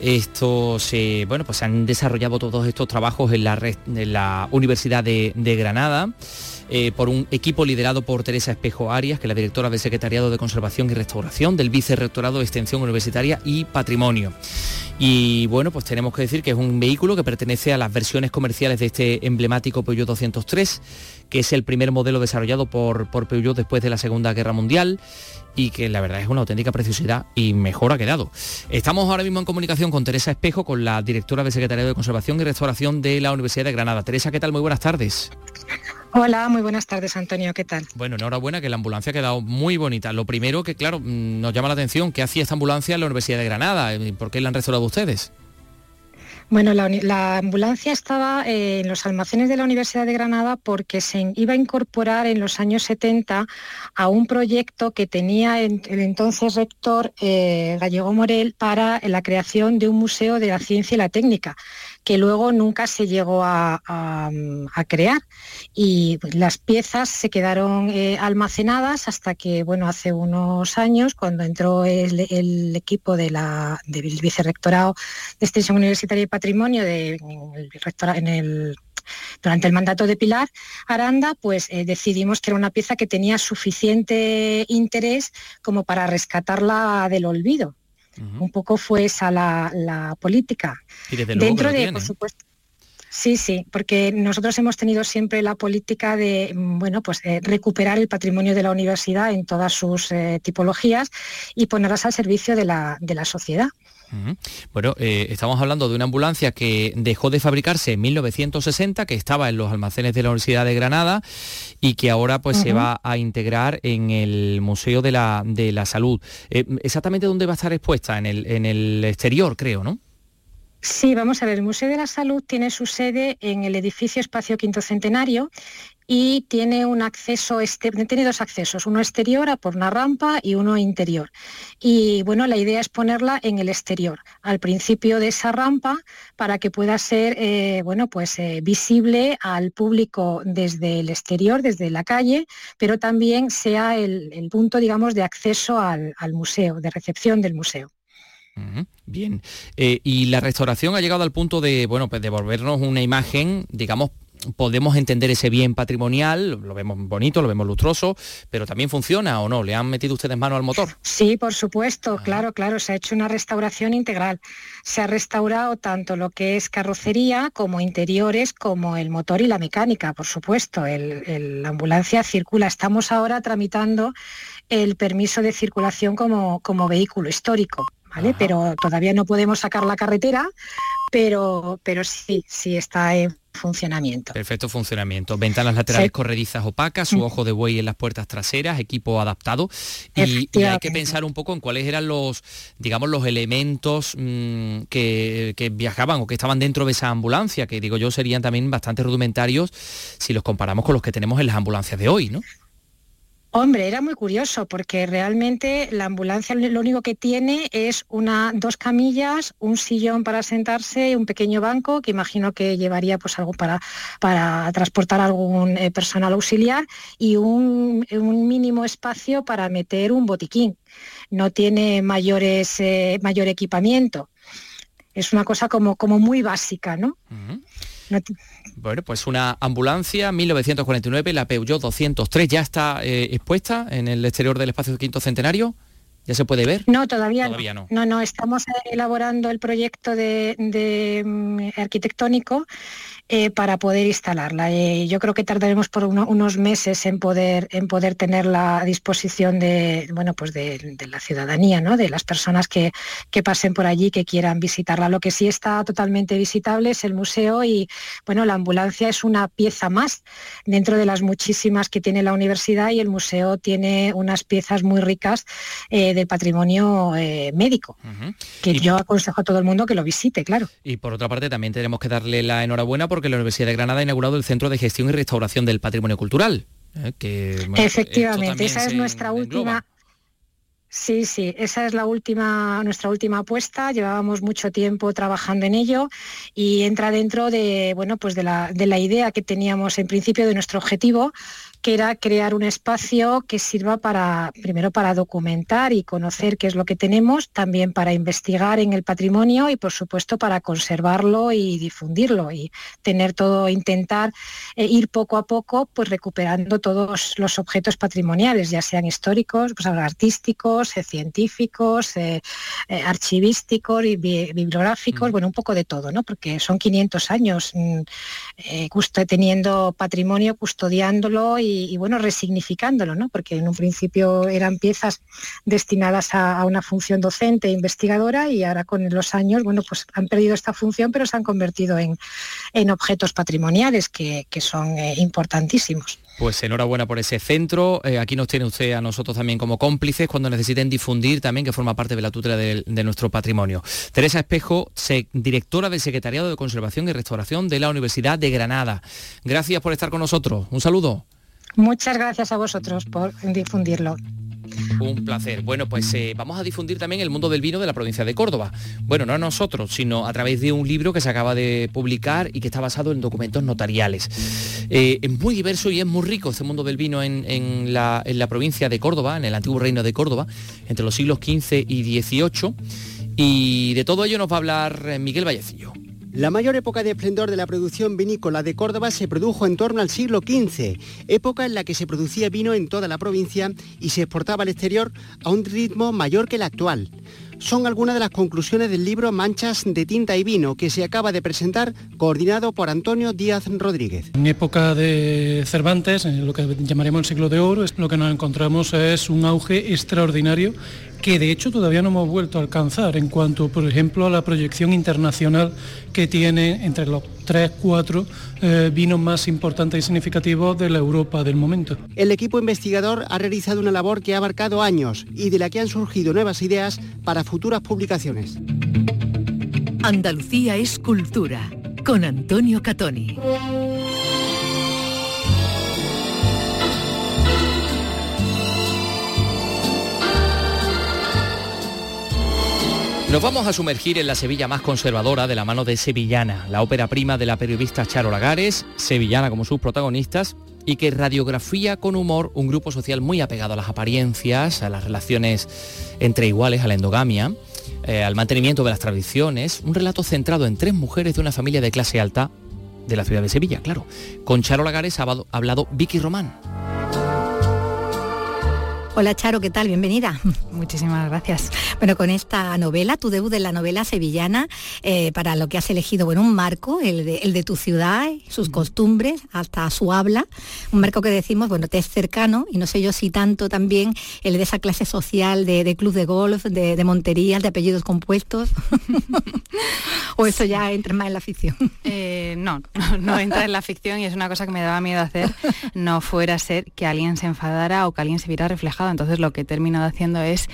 [SPEAKER 3] Esto se, bueno, pues se han desarrollado todos estos trabajos en la, en la Universidad de, Granada. Eh, por un equipo liderado por Teresa Espejo Arias, que es la directora del Secretariado de Conservación y Restauración, del Vicerrectorado de Extensión Universitaria y Patrimonio. Y bueno, pues tenemos que decir que es un vehículo que pertenece a las versiones comerciales de este emblemático Peugeot 203, que es el primer modelo desarrollado por, por Peugeot después de la Segunda Guerra Mundial y que la verdad es una auténtica preciosidad y mejor ha quedado. Estamos ahora mismo en comunicación con Teresa Espejo, con la directora del Secretariado de Conservación y Restauración de la Universidad de Granada. Teresa, ¿qué tal? Muy buenas tardes.
[SPEAKER 15] Hola, muy buenas tardes Antonio, ¿qué tal?
[SPEAKER 3] Bueno, enhorabuena que la ambulancia ha quedado muy bonita. Lo primero que, claro, mm, nos llama la atención, ¿qué hacía esta ambulancia en la Universidad de Granada? ¿Por qué la han restaurado ustedes?
[SPEAKER 15] Bueno, la, ambulancia estaba eh, en los almacenes de la Universidad de Granada porque se iba a incorporar en los años 70 a un proyecto que tenía el entonces rector eh, Gallego Morel para la creación de un museo de la ciencia y la técnica que luego nunca se llegó a, crear. Y las piezas se quedaron eh, almacenadas hasta que, bueno, hace unos años, cuando entró el, equipo de la, del vicerrectorado de Extensión Universitaria y Patrimonio de, en el durante el mandato de Pilar Aranda, pues eh, decidimos que era una pieza que tenía suficiente interés como para rescatarla del olvido. Un poco fue esa la, política.
[SPEAKER 3] Dentro de,
[SPEAKER 15] por supuesto. Sí, sí, porque nosotros hemos tenido siempre la política de bueno, pues, eh, recuperar el patrimonio de la universidad en todas sus eh, tipologías y ponerlas al servicio de la, de la sociedad.
[SPEAKER 3] Bueno, eh, estamos hablando de una ambulancia que dejó de fabricarse en 1960, que estaba en los almacenes de la Universidad de Granada y que ahora pues se va a integrar en el Museo de la, de la Salud. Eh, ¿Exactamente dónde va a estar expuesta? En el, en el exterior, creo, ¿no?
[SPEAKER 15] Sí, vamos a ver, el Museo de la Salud tiene su sede en el edificio Espacio Quinto Centenario y tiene un acceso, este, tiene dos accesos, uno exterior por una rampa y uno interior. Y bueno, la idea es ponerla en el exterior, al principio de esa rampa, para que pueda ser eh, bueno, pues, eh, visible al público desde el exterior, desde la calle, pero también sea el, punto, digamos, de acceso al museo, de recepción del museo.
[SPEAKER 3] Bien. Eh, y la restauración ha llegado al punto de, bueno, pues devolvernos una imagen, digamos, podemos entender ese bien patrimonial, lo vemos bonito, lo vemos lustroso, pero también funciona o no, ¿le han metido ustedes mano al motor?
[SPEAKER 15] Sí, por supuesto, claro, claro, se ha hecho una restauración integral. Se ha restaurado tanto lo que es carrocería como interiores, como el motor y la mecánica, por supuesto. la ambulancia circula. Estamos ahora tramitando el permiso de circulación como, como vehículo histórico. Pero todavía no podemos sacar la carretera, pero, pero sí, sí está en funcionamiento.
[SPEAKER 3] Perfecto funcionamiento. Ventanas laterales corredizas opacas, su mm. ojo de buey en las puertas traseras, equipo adaptado. Y, hay que pensar un poco en cuáles eran los, digamos, los elementos mm, que, que, viajaban o que estaban dentro de esa ambulancia, que digo yo serían también bastante rudimentarios si los comparamos con los que tenemos en las ambulancias de hoy, ¿no?
[SPEAKER 15] Hombre, era muy curioso porque realmente la ambulancia lo único que tiene es una, dos camillas, un sillón para sentarse, un pequeño banco que imagino que llevaría pues algo para, para transportar algún eh, personal auxiliar y un, mínimo espacio para meter un botiquín. No tiene mayores, eh, mayor equipamiento. Es una cosa como, como muy básica, ¿no?
[SPEAKER 3] Bueno, pues una ambulancia 1949, la Peugeot 203, ya está eh, expuesta en el exterior del espacio quinto centenario. ¿Ya se puede ver?
[SPEAKER 15] No, todavía, no. no. No, estamos elaborando el proyecto de, mm, arquitectónico eh, para poder instalarla. Eh, yo creo que tardaremos por unos meses en poder, en poder tenerla a disposición de, bueno, pues de, la ciudadanía, ¿no? de las personas que, que, pasen por allí, que quieran visitarla. Lo que sí está totalmente visitable es el museo y bueno, la ambulancia es una pieza más dentro de las muchísimas que tiene la universidad y el museo tiene unas piezas muy ricas eh, del patrimonio médico, que yo aconsejo a todo el mundo que lo visite, claro.
[SPEAKER 3] Y por otra parte también tenemos que darle la enhorabuena por porque la Universidad de Granada ha inaugurado el Centro de Gestión y Restauración del Patrimonio Cultural.
[SPEAKER 15] ¿eh? Efectivamente, esa es nuestra última... Sí, sí, esa es la última, nuestra última apuesta. Llevábamos mucho tiempo trabajando en ello y entra dentro de, bueno, pues de la, de la idea que teníamos en principio de nuestro objetivo, que era crear un espacio que sirva para, primero para documentar y conocer qué es lo que tenemos, también para investigar en el patrimonio y por supuesto para conservarlo y difundirlo y tener todo, intentar eh, ir poco a poco pues recuperando todos los objetos patrimoniales, ya sean históricos, pues artísticos, eh, científicos, eh, archivísticos y bibliográficos, mm. bueno, un poco de todo, ¿no? Porque son 500 años mm, teniendo patrimonio, custodiándolo y y, bueno, resignificándolo, ¿no? porque en un principio eran piezas destinadas a, una función docente e investigadora y ahora con los años, bueno, pues han perdido esta función, pero se han convertido en, objetos patrimoniales que, son eh, importantísimos.
[SPEAKER 3] Pues enhorabuena por ese centro. Eh, aquí nos tiene usted a nosotros también como cómplices cuando necesiten difundir también que forma parte de la tutela de, nuestro patrimonio. Teresa Espejo, directora del Secretariado de Conservación y Restauración de la Universidad de Granada. Gracias por estar con nosotros. Un saludo.
[SPEAKER 15] Muchas gracias a vosotros por difundirlo.
[SPEAKER 3] Un placer. Bueno, pues eh, vamos a difundir también el mundo del vino de la provincia de Córdoba. Bueno, no a nosotros, sino a través de un libro que se acaba de publicar y que está basado en documentos notariales. Eh, es muy diverso y es muy rico este mundo del vino en, la, en la provincia de Córdoba, en el antiguo reino de Córdoba, entre los siglos XV y XVIII. Y de todo ello nos va a hablar eh, Miguel Vallecillo.
[SPEAKER 16] La mayor época de esplendor de la producción vinícola de Córdoba se produjo en torno al siglo XV, época en la que se producía vino en toda la provincia y se exportaba al exterior a un ritmo mayor que el actual son algunas de las conclusiones del libro Manchas de tinta y vino que se acaba de presentar coordinado por Antonio Díaz Rodríguez.
[SPEAKER 17] En época de Cervantes, en lo que llamaremos el siglo de oro, lo que nos encontramos es un auge extraordinario que de hecho todavía no hemos vuelto a alcanzar en cuanto, por ejemplo, a la proyección internacional que tiene entre los tres, cuatro eh, vinos más importantes y significativos de la Europa del momento.
[SPEAKER 16] El equipo investigador ha realizado una labor que ha abarcado años y de la que han surgido nuevas ideas para futuras publicaciones.
[SPEAKER 2] Andalucía es cultura, con Antonio Catoni.
[SPEAKER 3] Nos vamos a sumergir en la Sevilla más conservadora de la mano de Sevillana, la ópera prima de la periodista Charo Lagares, sevillana como sus protagonistas, y que radiografía con humor un grupo social muy apegado a las apariencias, a las relaciones entre iguales, a la endogamia, eh, al mantenimiento de las tradiciones, un relato centrado en tres mujeres de una familia de clase alta de la ciudad de Sevilla, claro. Con Charo Lagares ha hablado Vicky Román.
[SPEAKER 5] Hola Charo, ¿qué tal? Bienvenida. (laughs)
[SPEAKER 18] Muchísimas gracias.
[SPEAKER 5] Bueno, con esta novela, tu debut de la novela sevillana, eh, para lo que has elegido, bueno, un marco, el de, tu ciudad, sus costumbres, hasta su habla, un marco que decimos, bueno, te es cercano, y no sé yo si tanto también el de esa clase social de, club de golf, de, de monterías, de apellidos compuestos, (laughs) o eso ya entra más en la ficción.
[SPEAKER 18] Eh, no, (laughs) no, entra en la ficción y es una cosa que me daba miedo hacer, no fuera a ser que alguien se enfadara o que alguien se viera reflejado entonces lo que he terminado haciendo es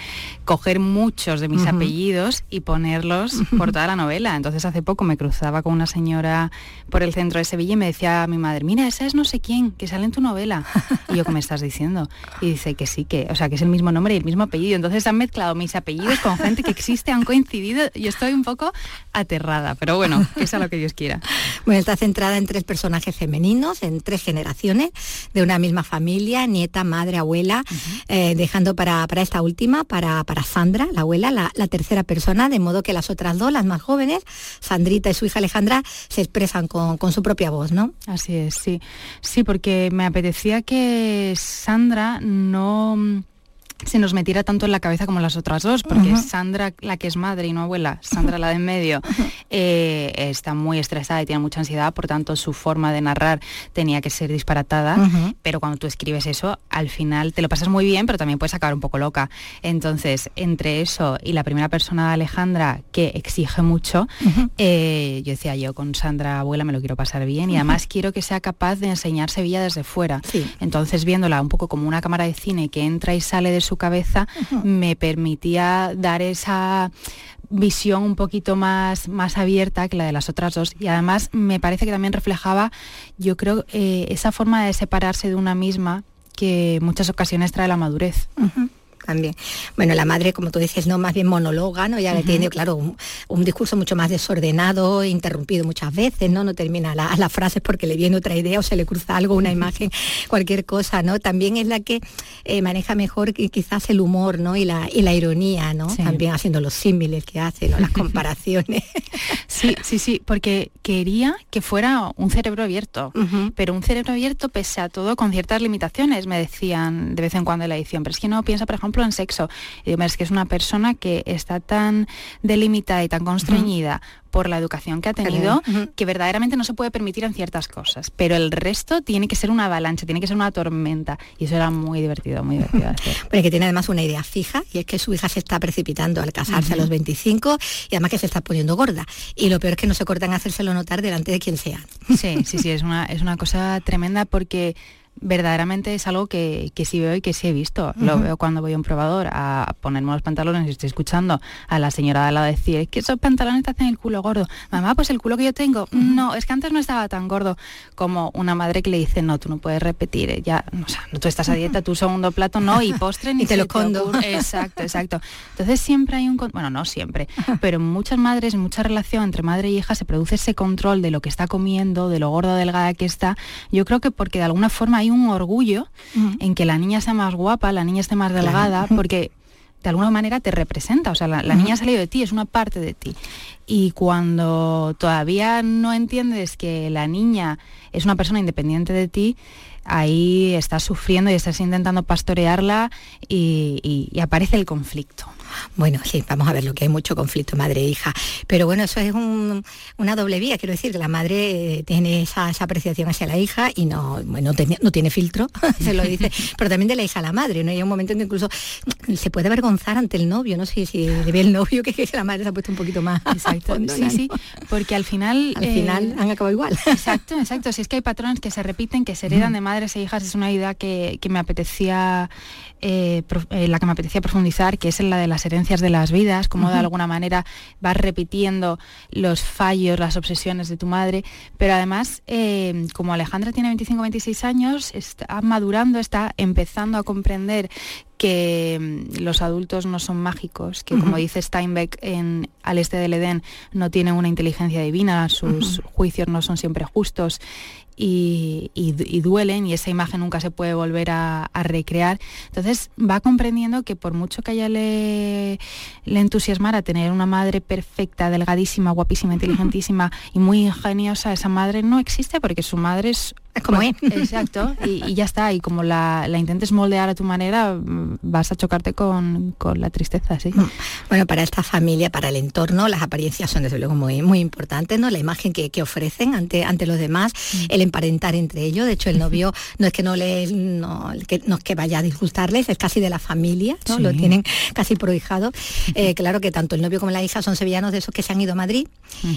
[SPEAKER 18] coger muchos de mis apellidos y ponerlos por toda la novela. Entonces hace poco me cruzaba con una señora por el centro de Sevilla y me decía a mi madre, mira, esa es no sé quién, que sale en tu novela. Y yo, ¿qué me estás diciendo? Y dice que sí, que, o sea, que es el mismo nombre y el mismo apellido. Entonces han mezclado mis apellidos con gente que existe, han coincidido y estoy un poco aterrada. Pero bueno, que sea lo que Dios quiera.
[SPEAKER 5] Bueno, está centrada en tres personajes femeninos, en tres generaciones de una misma familia, nieta, madre, abuela. Eh, dejando para, esta última, para, para Sandra, la abuela, la, tercera persona, de modo que las otras dos, las más jóvenes, Sandrita y su hija Alejandra, se expresan con, con su propia voz, ¿no?
[SPEAKER 18] Así es, sí. Sí, porque me apetecía que Sandra no se nos metiera tanto en la cabeza como las otras dos, porque Sandra, la que es madre y no abuela, Sandra la de en medio, (laughs) eh, está muy estresada y tiene mucha ansiedad, por tanto su forma de narrar tenía que ser disparatada, pero cuando tú escribes eso, al final te lo pasas muy bien, pero también puedes acabar un poco loca. Entonces, entre eso y la primera persona de Alejandra, que exige mucho, eh, yo decía, yo con Sandra abuela me lo quiero pasar bien y además quiero que sea capaz de enseñar Sevilla desde fuera. Entonces, viéndola un poco como una cámara de cine que entra y sale de su cabeza me permitía dar esa visión un poquito más, más abierta que la de las otras dos. Y además me parece que también reflejaba, yo creo, eh, esa forma de separarse de una misma que muchas ocasiones trae la madurez
[SPEAKER 5] también. Bueno, la madre, como tú dices, no, más bien monóloga, ¿no? Ya tiene, claro, un, discurso mucho más desordenado, interrumpido muchas veces, ¿no? No termina las frases porque le viene otra idea o se le cruza algo, una imagen, cualquier cosa, ¿no? También es la que eh, maneja mejor quizás el humor, ¿no? Y la, y la ironía, ¿no? También haciendo los símiles que hace, ¿no? Las (laughs) comparaciones.
[SPEAKER 18] Sí, sí, sí, porque quería que fuera un cerebro abierto, pero un cerebro abierto pese a todo con ciertas limitaciones, me decían de vez en cuando en la edición, pero es que no piensa, por ejemplo, en sexo. Y digo, es que es una persona que está tan delimitada y tan constreñida por la educación que ha tenido, que verdaderamente no se puede permitir en ciertas cosas. Pero el resto tiene que ser una avalancha, tiene que ser una tormenta. Y eso era muy divertido, muy divertido hacer. (laughs)
[SPEAKER 5] que tiene además una idea fija, y es que su hija se está precipitando al casarse a los 25 y además que se está poniendo gorda. Y lo peor es que no se cortan a hacérselo notar delante de quien sea.
[SPEAKER 18] Sí, sí, sí, es una, es una cosa tremenda porque verdaderamente es algo que, que, sí veo y que sí he visto. Lo veo cuando voy a un probador a ponerme los pantalones y estoy escuchando a la señora de al lado decir, que esos pantalones te hacen el culo gordo. Mamá, pues el culo que yo tengo, no, es que antes no estaba tan gordo como una madre que le dice, no, tú no puedes repetir, eh, ya, o sea, tú estás a dieta, tu segundo plato no, y postre (laughs) ni
[SPEAKER 5] te lo condo.
[SPEAKER 18] exacto, exacto. Entonces siempre hay un, bueno, no siempre, (laughs) pero muchas madres, en mucha relación entre madre y hija se produce ese control de lo que está comiendo, de lo gordo delgada que está. Yo creo que porque de alguna forma hay un orgullo en que la niña sea más guapa, la niña esté más delgada, porque de alguna manera te representa, o sea, la, niña ha salido de ti, es una parte de ti. Y cuando todavía no entiendes que la niña es una persona independiente de ti, ahí estás sufriendo y estás intentando pastorearla y aparece el conflicto.
[SPEAKER 5] Bueno, sí, vamos a ver lo que hay mucho conflicto madre-hija. E pero bueno, eso es una doble vía, quiero decir, que la madre tiene esa, apreciación hacia la hija y no, bueno, no tiene filtro, (laughs) se lo dice, pero también de la hija a la madre, ¿no? Hay un momento en que incluso se puede avergonzar ante el novio, no sé si, ve el novio que, que, la madre se ha puesto un poquito más.
[SPEAKER 18] Exacto, (laughs) sí, sí, porque al final...
[SPEAKER 5] Al final eh, han acabado igual. (laughs)
[SPEAKER 18] Exacto, exacto. Si es que hay patrones que se repiten, que se heredan de madre madres e hijas es una idea que, me apetecía, eh, eh, la que me apetecía profundizar, que es la de las herencias de las vidas, como de alguna manera vas repitiendo los fallos, las obsesiones de tu madre, pero además, eh, como Alejandra tiene 25-26 años, está madurando, está empezando a comprender que mm, los adultos no son mágicos, que como dice Steinbeck en Al este del Edén, no tienen una inteligencia divina, sus juicios no son siempre justos y, duelen y esa imagen nunca se puede volver a, recrear. Entonces va comprendiendo que por mucho que ella le, le entusiasmara tener una madre perfecta, delgadísima, guapísima, (laughs) inteligentísima y muy ingeniosa, esa madre no existe porque su madre es
[SPEAKER 5] es como es. (laughs)
[SPEAKER 18] Exacto, y, ya está. Y como la, intentes moldear a tu manera, mm, vas a chocarte con, la tristeza, sí. Mm.
[SPEAKER 5] Bueno, para esta familia, para el entorno, las apariencias son desde luego muy, muy importantes, ¿no? La imagen que, ofrecen ante, ante los demás, mm. el emparentar entre ellos. De hecho, el novio (laughs) no es que no le no, que, no es que vaya a disgustarles, es casi de la familia, ¿no? Lo tienen casi prohijado. Eh, claro que tanto el novio como la hija son sevillanos de esos que se han ido a Madrid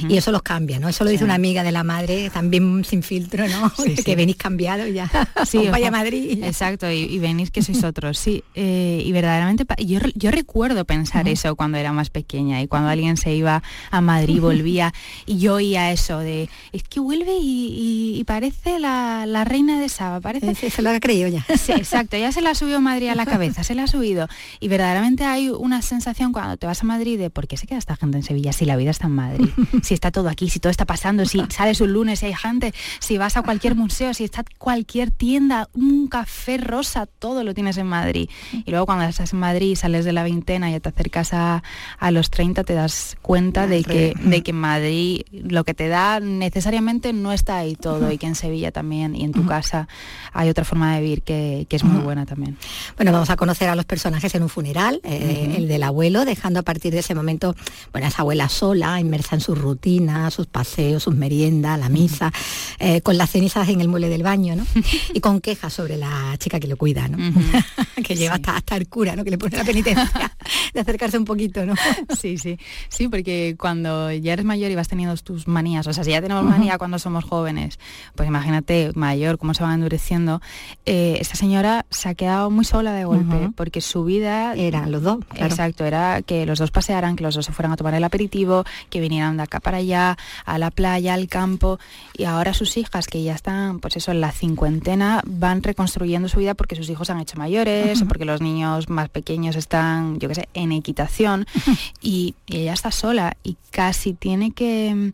[SPEAKER 5] y eso los cambia, ¿no? Eso lo dice una amiga de la madre, también sin filtro, ¿no? (laughs) que venís cambiado ya. Sí, (laughs) vaya a Madrid.
[SPEAKER 18] Exacto, y, venís que sois otros, sí. Eh, y verdaderamente, yo, yo recuerdo pensar eso cuando era más pequeña y cuando alguien se iba a Madrid, volvía, y yo oía eso de, es que vuelve y, parece la, reina de Saba, parece...
[SPEAKER 5] se lo ha creído ya. (laughs)
[SPEAKER 18] Sí, exacto, ya se la ha subido Madrid a la cabeza, se la ha subido. Y verdaderamente hay una sensación cuando te vas a Madrid de, ¿por qué se queda esta gente en Sevilla si la vida está en Madrid? (laughs) Si está todo aquí, si todo está pasando, si sales un lunes y hay gente, si vas a cualquier museo si está cualquier tienda, un café rosa, todo lo tienes en Madrid. Y luego cuando estás en Madrid, sales de la veintena y te acercas a, los 30, te das cuenta de que, de que en Madrid lo que te da necesariamente no está ahí todo y que en Sevilla también y en tu casa hay otra forma de vivir que, es muy buena también.
[SPEAKER 5] Bueno, vamos a conocer a los personajes en un funeral, eh, el del abuelo, dejando a partir de ese momento, bueno, esa abuela sola, inmersa en su rutina, sus paseos, sus meriendas, la misa, eh, con las cenizas en el mueble del baño, ¿no? (laughs) y con quejas sobre la chica que lo cuida, ¿no? (laughs) que lleva hasta, hasta el cura, ¿no? Que le pone la penitencia (laughs) de acercarse un poquito, ¿no?
[SPEAKER 18] sí, sí. Sí, porque cuando ya eres mayor y vas teniendo tus manías, o sea, si ya tenemos manía cuando somos jóvenes, pues imagínate mayor, cómo se va endureciendo. Eh, esta señora se ha quedado muy sola de golpe, porque su vida...
[SPEAKER 5] Eran los dos,
[SPEAKER 18] Exacto, era que los dos pasearan, que los dos se fueran a tomar el aperitivo, que vinieran de acá para allá, a la playa, al campo, y ahora sus hijas, que ya están pues eso, en la cincuentena van reconstruyendo su vida porque sus hijos han hecho mayores, o porque los niños más pequeños están, yo qué sé, en equitación, (laughs) y, ella está sola y casi tiene que,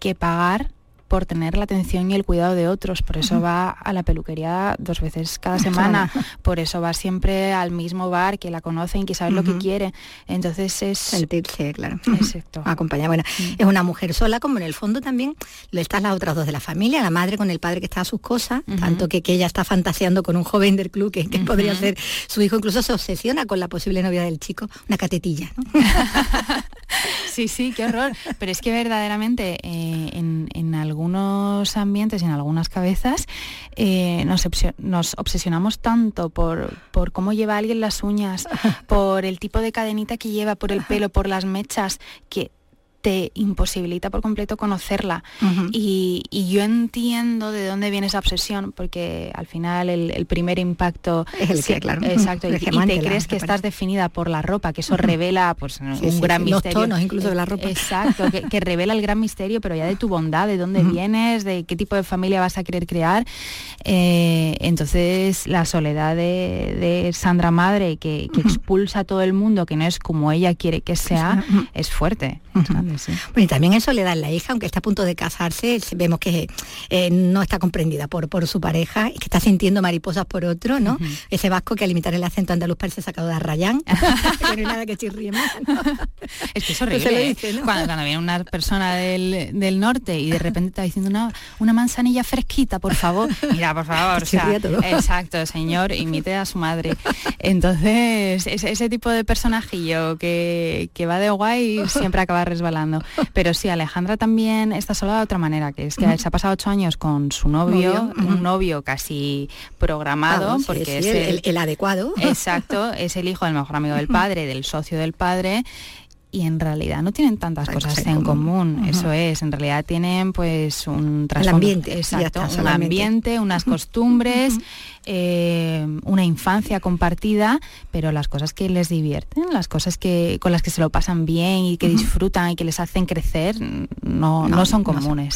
[SPEAKER 18] que pagar por tener la atención y el cuidado de otros. Por eso va a la peluquería dos veces cada semana. Por eso va siempre al mismo bar que la conocen, que saben lo que quiere. Entonces es...
[SPEAKER 5] Sentirse, claro.
[SPEAKER 18] Exacto.
[SPEAKER 5] Acompañada. Bueno, es una mujer sola, como en el fondo también lo están las otras dos de la familia, la madre con el padre que está a sus cosas, tanto que, que, ella está fantaseando con un joven del club que, podría ser su hijo, incluso se obsesiona con la posible novia del chico, una catetilla. (laughs)
[SPEAKER 18] sí, sí, qué horror. Pero es que verdaderamente eh, en, algunos ambientes en algunas cabezas eh, nos, nos, obsesionamos tanto por, por cómo lleva alguien las uñas, por el tipo de cadenita que lleva, por el pelo, por las mechas, que te imposibilita por completo conocerla. y, yo entiendo de dónde viene esa obsesión, porque al final el, primer impacto
[SPEAKER 5] es el que, claro.
[SPEAKER 18] Exacto, y, te crees que estás definida por la ropa, que eso revela pues, un gran misterio.
[SPEAKER 5] Los tonos incluso de la ropa.
[SPEAKER 18] Exacto, que, revela el gran misterio, pero ya de tu bondad, de dónde vienes, de qué tipo de familia vas a querer crear. Eh, entonces, la soledad de, Sandra Madre, que, expulsa a todo el mundo, que no es como ella quiere que sea, es fuerte.
[SPEAKER 5] Bueno, y también en soledad la hija, aunque está a punto de casarse, vemos que eh, no está comprendida por, por su pareja y que está sintiendo mariposas por otro, ¿no? Ese vasco que al imitar el acento andaluz parece sacado de Arrayán, (laughs) (laughs) que no hay nada que chirríe más.
[SPEAKER 18] Es que es horrible. ¿eh? cuando, viene una persona del, norte y de repente está diciendo una, una manzanilla fresquita, por favor. Mira, por favor. exacto, señor, imite a su madre. Entonces, ese, ese tipo de personajillo que, que va de guay siempre acaba resbalando. (laughs) Pero sí, Alejandra también está sola de otra manera, que es que se ha pasado ocho años con su novio, un novio casi programado, porque
[SPEAKER 5] es el, adecuado.
[SPEAKER 18] Exacto, es el hijo del mejor amigo del (laughs) padre, del socio del padre y en realidad no tienen tantas cosas en común, eso es, en realidad tienen pues un
[SPEAKER 5] ambiente,
[SPEAKER 18] exacto, un ambiente, unas costumbres, eh, una infancia compartida, pero las cosas que les divierten, las cosas que con las que se lo pasan bien y que disfrutan y que les hacen crecer, no, no, son comunes.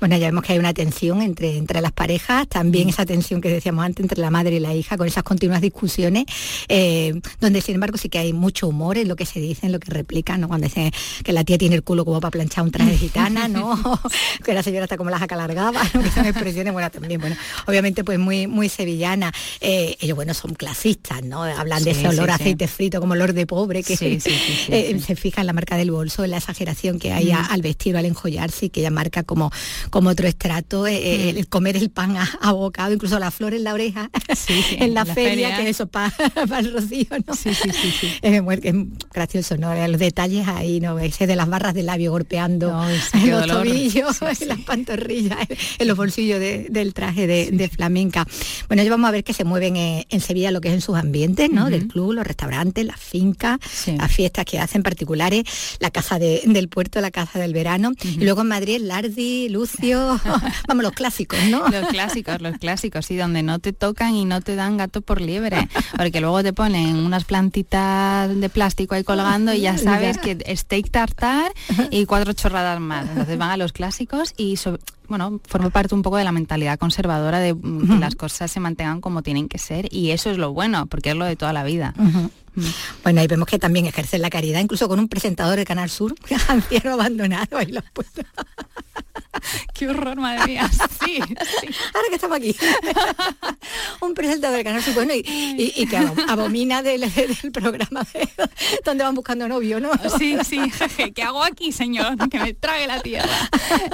[SPEAKER 5] Bueno, ya vemos que hay una tensión entre, entre las parejas, también esa tensión que decíamos antes entre la madre y la hija, con esas continuas discusiones, eh, donde sin embargo sí que hay mucho humor en lo que se dice, en lo que replica cuando dicen que la tía tiene el culo como para planchar un traje de gitana, ¿no? (laughs) (laughs) que la señora está como la jaca largaba, (laughs) que son expresiones buenas también, bueno, obviamente pues muy, muy sevillana. Eh, ellos, bueno, son clasistas, ¿no? Hablan de ese olor a aceite frito como olor de pobre, que eh, se fija en la marca del bolso, en la exageración que hay al vestir o al enjollarse y que ella marca como, como otro estrato, eh, el comer el pan abocado, incluso la flor en la oreja, en la, feria, que eso para el rocío, ¿no? Sí, sí, sí. Es, gracioso, ¿no? Los detalles ahí, ¿no? Ese de las barras de labio golpeando en los tobillos, (laughs) en las pantorrillas, en los bolsillos del traje de, flamenca. Bueno, ya vamos a ver que se mueven en, Sevilla lo que es en sus ambientes, ¿no? Del club, los restaurantes, las fincas, las fiestas que hacen particulares, la casa del puerto, la casa del verano. Y luego en Madrid, Lardi, Lucio, (laughs) vamos, los clásicos, ¿no?
[SPEAKER 18] Los clásicos, los clásicos, sí, donde no te tocan y no te dan gato por liebre, porque luego te ponen unas plantitas de plástico ahí colgando y ya sabes sabes que steak tartar y cuatro chorradas más. Entonces van a los clásicos y bueno, forma parte un poco de la mentalidad conservadora de mm, que las cosas se mantengan como tienen que ser y eso es lo bueno, porque es lo de toda la vida.
[SPEAKER 5] Bueno, ahí vemos que también ejercen la caridad, incluso con un presentador de Canal Sur, (laughs) anciano abandonado, ahí lo puesto. (laughs)
[SPEAKER 18] Qué horror, madre mía. (laughs) Sí,
[SPEAKER 5] Ahora que estamos aquí. (laughs) un presentador de Canal Sur, bueno, y, que abomina del, programa donde van buscando novio, ¿no?
[SPEAKER 18] Sí, sí, ¿qué hago aquí, señor? Que me trague la tierra.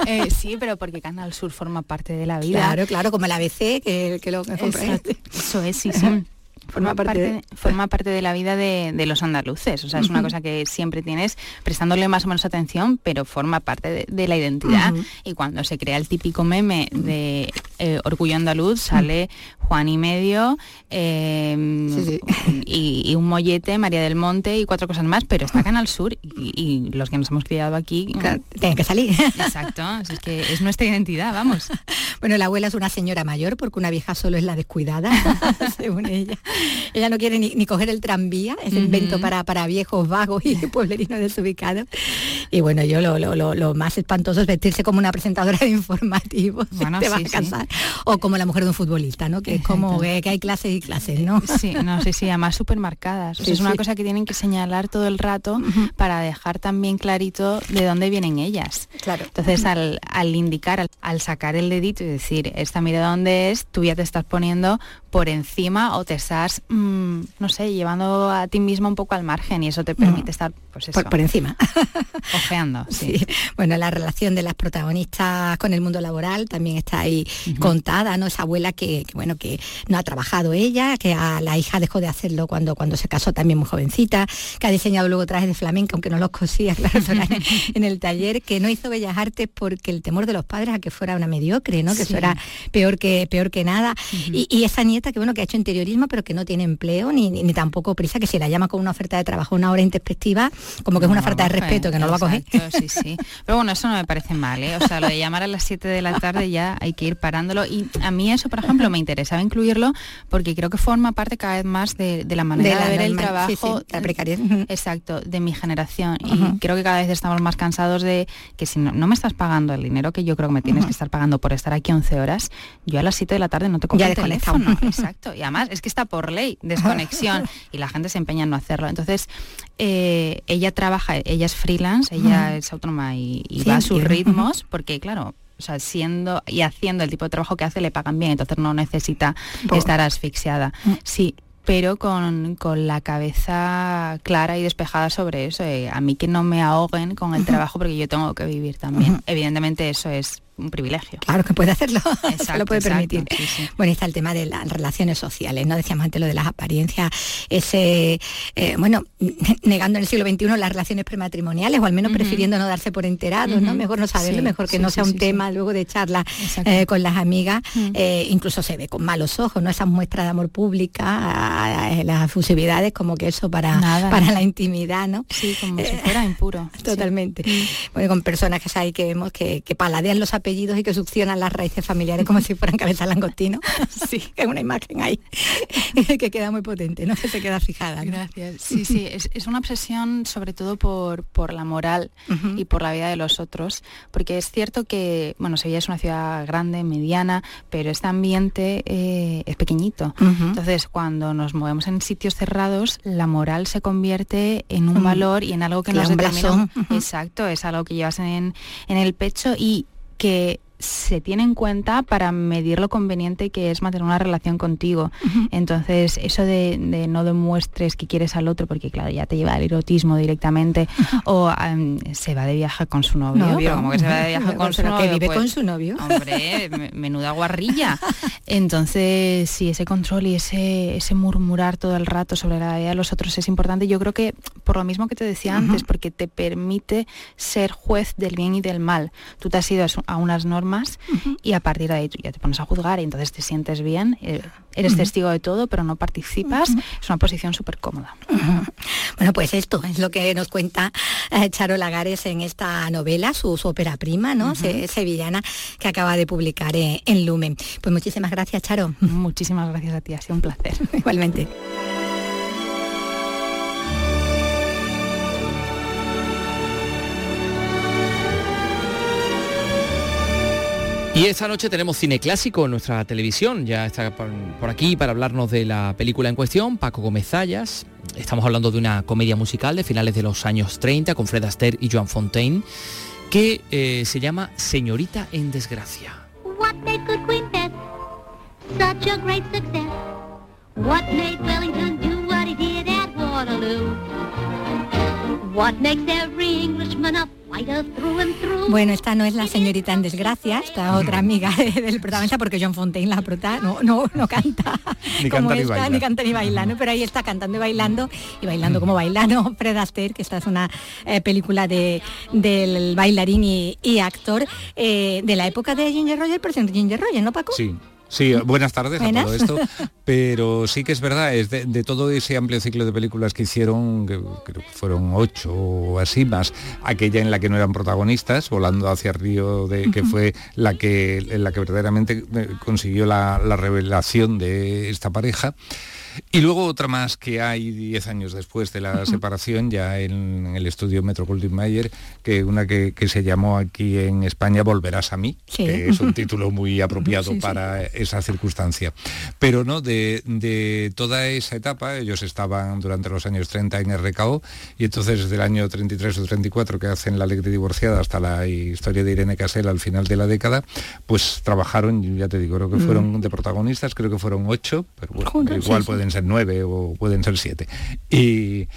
[SPEAKER 18] Eh, sí, pero porque Canal Sur forma parte de la vida.
[SPEAKER 5] Claro, claro, como el ABC, que, que lo que
[SPEAKER 18] Eso es, sí, sí forma, parte, de... forma parte de la vida de, los andaluces. O sea, es una cosa que siempre tienes prestándole más o menos atención, pero forma parte de, la identidad. Y cuando se crea el típico meme de eh, Orgullo Andaluz, sale Juan y medio em, Y, un mollete, María del Monte y cuatro cosas más, pero está Canal Sur y, los que nos hemos criado aquí
[SPEAKER 5] tienen que salir.
[SPEAKER 18] Exacto, es que es nuestra identidad, vamos.
[SPEAKER 5] Bueno, la abuela es una señora mayor porque una vieja solo es la descuidada, (laughs) según ella. Ella no quiere ni, coger el tranvía, es el invento para, para viejos vagos y (laughs) pueblerinos desubicados. Y bueno, yo lo, más espantoso es vestirse como una presentadora de informativos, bueno, te vas a casar, o como la mujer de un futbolista, ¿no? Que es como que, hay clases y clases, ¿no?
[SPEAKER 18] Sí, no sé, sí, además súper marcadas. es una cosa que tienen que señalar todo el rato para dejar también clarito de dónde vienen ellas.
[SPEAKER 5] Claro.
[SPEAKER 18] Entonces, al, indicar, al, sacar el dedito y decir, esta mira dónde es, tú ya te estás poniendo por encima o te estás, mm, no sé, llevando a ti mismo un poco al margen y eso te permite estar, pues eso,
[SPEAKER 5] por, encima. (laughs)
[SPEAKER 18] Ojeando, sí.
[SPEAKER 5] Bueno, la relación de las protagonistas con el mundo laboral también está ahí contada, ¿no? Esa abuela que, bueno, que no ha trabajado ella, que a la hija dejó de hacerlo cuando, cuando se casó también muy jovencita, que ha diseñado luego trajes de flamenca, aunque no los cosía, (laughs) claro, en, el taller, que no hizo bellas artes porque el temor de los padres a que fuera una mediocre, ¿no? Que eso era peor que, peor que nada. y, esa nieta que bueno, que ha hecho interiorismo, pero que no tiene empleo ni, ni, tampoco prisa, que si la llama con una oferta de trabajo una hora introspectiva, como que es una falta de respeto, que no lo va a coger.
[SPEAKER 18] Sí, sí. Pero bueno, eso no me parece mal, ¿eh? O sea, lo de llamar a las 7 de la tarde ya hay que ir Y a mí eso, por ejemplo, me interesaba incluirlo porque creo que forma parte cada vez más de, la manera de, ver el trabajo.
[SPEAKER 5] la precariedad. (laughs)
[SPEAKER 18] Exacto, de mi generación. Y creo que cada vez estamos más cansados de que si no, me estás pagando el dinero que yo creo que me tienes que estar pagando por estar aquí 11 horas, yo a las 7 de la tarde no te cojo el teléfono. (laughs) Exacto. Y además es que está por ley, desconexión, (laughs) y la gente se empeña en no hacerlo. Entonces, eh, ella trabaja, ella es freelance, ella es autónoma y, va a sus ritmos, porque claro, o sea, siendo y haciendo el tipo de trabajo que hace le pagan bien, entonces no necesita estar asfixiada. Mm. Sí, pero con, la cabeza clara y despejada sobre eso. Eh, a mí que no me ahoguen con el trabajo porque yo tengo que vivir también. Evidentemente eso es un privilegio.
[SPEAKER 5] Claro que puede hacerlo, (laughs) se lo puede permitir. Bueno, está el tema de las relaciones sociales, ¿no? Decíamos antes lo de las apariencias, ese, eh, bueno, (laughs) negando en el siglo XXI las relaciones prematrimoniales, o al menos prefiriendo no darse por enterados, ¿no? Mejor no saberlo, mejor que no sea un tema luego de charla eh, con las amigas, eh, incluso se ve con malos ojos, ¿no? Esas muestras de amor pública, las fusividades, como que eso para, para la intimidad, ¿no?
[SPEAKER 18] Sí, como si fuera impuro. (laughs)
[SPEAKER 5] Totalmente. Bueno, con personajes ahí que vemos que, que paladean los apellidos y que succionan las raíces familiares como si fueran cabeza langostino. (laughs) sí, que es una imagen ahí (laughs) que queda muy potente, ¿no? Que se queda fijada.
[SPEAKER 18] Gracias. Sí, sí, (laughs) es, una obsesión sobre todo por, por la moral y por la vida de los otros, porque es cierto que, bueno, Sevilla es una ciudad grande, mediana, pero este ambiente eh, es pequeñito. Entonces, cuando nos movemos en sitios cerrados, la moral se convierte en un valor y en algo que nos determina. Exacto, es algo que llevas en, en el pecho y que se tiene en cuenta para medir lo conveniente que es mantener una relación contigo. Entonces, eso de, no demuestres que quieres al otro, porque claro, ya te lleva al erotismo directamente, o se va de viaje con su novio, como que se va de viaje con su novio.
[SPEAKER 5] Que vive pues, con su novio.
[SPEAKER 18] Hombre, menuda guarrilla. (laughs) Entonces, sí, ese control y ese, ese murmurar todo el rato sobre la vida de los otros es importante. Yo creo que por lo mismo que te decía antes, porque te permite ser juez del bien y del mal. Tú te has ido a unas normas y a partir de ahí tú ya te pones a juzgar y entonces te sientes bien, eh, eres testigo de todo, pero no participas. Es una posición súper cómoda.
[SPEAKER 5] Bueno, pues esto es lo que nos cuenta eh, Charo Lagares en esta novela, su, ópera prima, ¿no? sevillana, que acaba de publicar eh, en Lumen. Pues muchísimas gracias, Charo.
[SPEAKER 18] Muchísimas gracias a ti, ha sido un placer. (laughs)
[SPEAKER 5] Igualmente.
[SPEAKER 3] Y esta noche tenemos cine clásico en nuestra televisión. Ya está por aquí para hablarnos de la película en cuestión, Paco Gómez Zayas. Estamos hablando de una comedia musical de finales de los años 30 con Fred Astaire y Joan Fontaine, que eh, se llama Señorita en Desgracia. What
[SPEAKER 5] bueno, esta no es la señorita en desgracia, esta otra amiga del protagonista, porque John Fontaine, la prota, no, no, no canta (laughs)
[SPEAKER 3] ni como canta, esta,
[SPEAKER 5] ni, canta ni baila, pero ahí está cantando y bailando, y bailando como bailando (laughs) Fred Astaire, que esta es una eh, película de, del bailarín y, actor eh, de la época de Ginger Rogers, pero Ginger Rogers, ¿no, Paco?
[SPEAKER 19] Sí, Sí, buenas tardes a todo esto. (laughs) Pero sí que es verdad, es de, todo ese amplio ciclo de películas que hicieron, que creo que fueron ocho o así más, aquella en la que no eran protagonistas, volando hacia Río, de, que fue la que, en la que verdaderamente eh, consiguió la, la revelación de esta pareja. Y luego otra más que hay 10 años después de la separación, ya en, el estudio Metro Goldwyn Mayer, que una que, se llamó aquí en España Volverás a mí, que es un (laughs) título muy apropiado para esa circunstancia. Pero no, de, toda esa etapa, ellos estaban durante los años 30 en RKO, y entonces desde el año 33 o 34 que hacen La Alegre Divorciada hasta la historia de Irene Casel al final de la década, pues trabajaron, ya te digo, creo que fueron de protagonistas, creo que fueron ocho, pero bueno, igual pueden ser nueve o pueden ser siete. Y,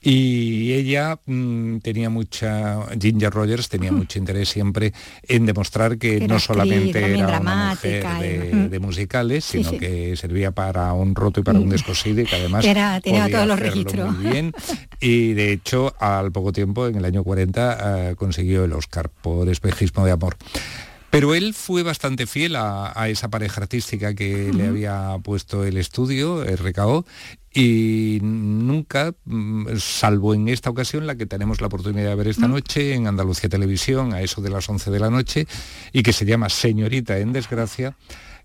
[SPEAKER 19] y ella mm, tenía mucha, Ginger Rogers tenía mucho interés siempre en demostrar que no solamente era una mujer de, musicales, sino que servía para un roto y para un descosido y que además
[SPEAKER 5] era, tenía todos los registros.
[SPEAKER 19] Muy bien. Y de hecho, al poco tiempo, en el año 40, eh, consiguió el Oscar por Espejismo de Amor. Pero él fue bastante fiel a, esa pareja artística que le había puesto el estudio, el RKO, y nunca, mm, salvo en esta ocasión, la que tenemos la oportunidad de ver esta noche en Andalucía Televisión, a eso de las 11 de la noche, y que se llama Señorita en Desgracia,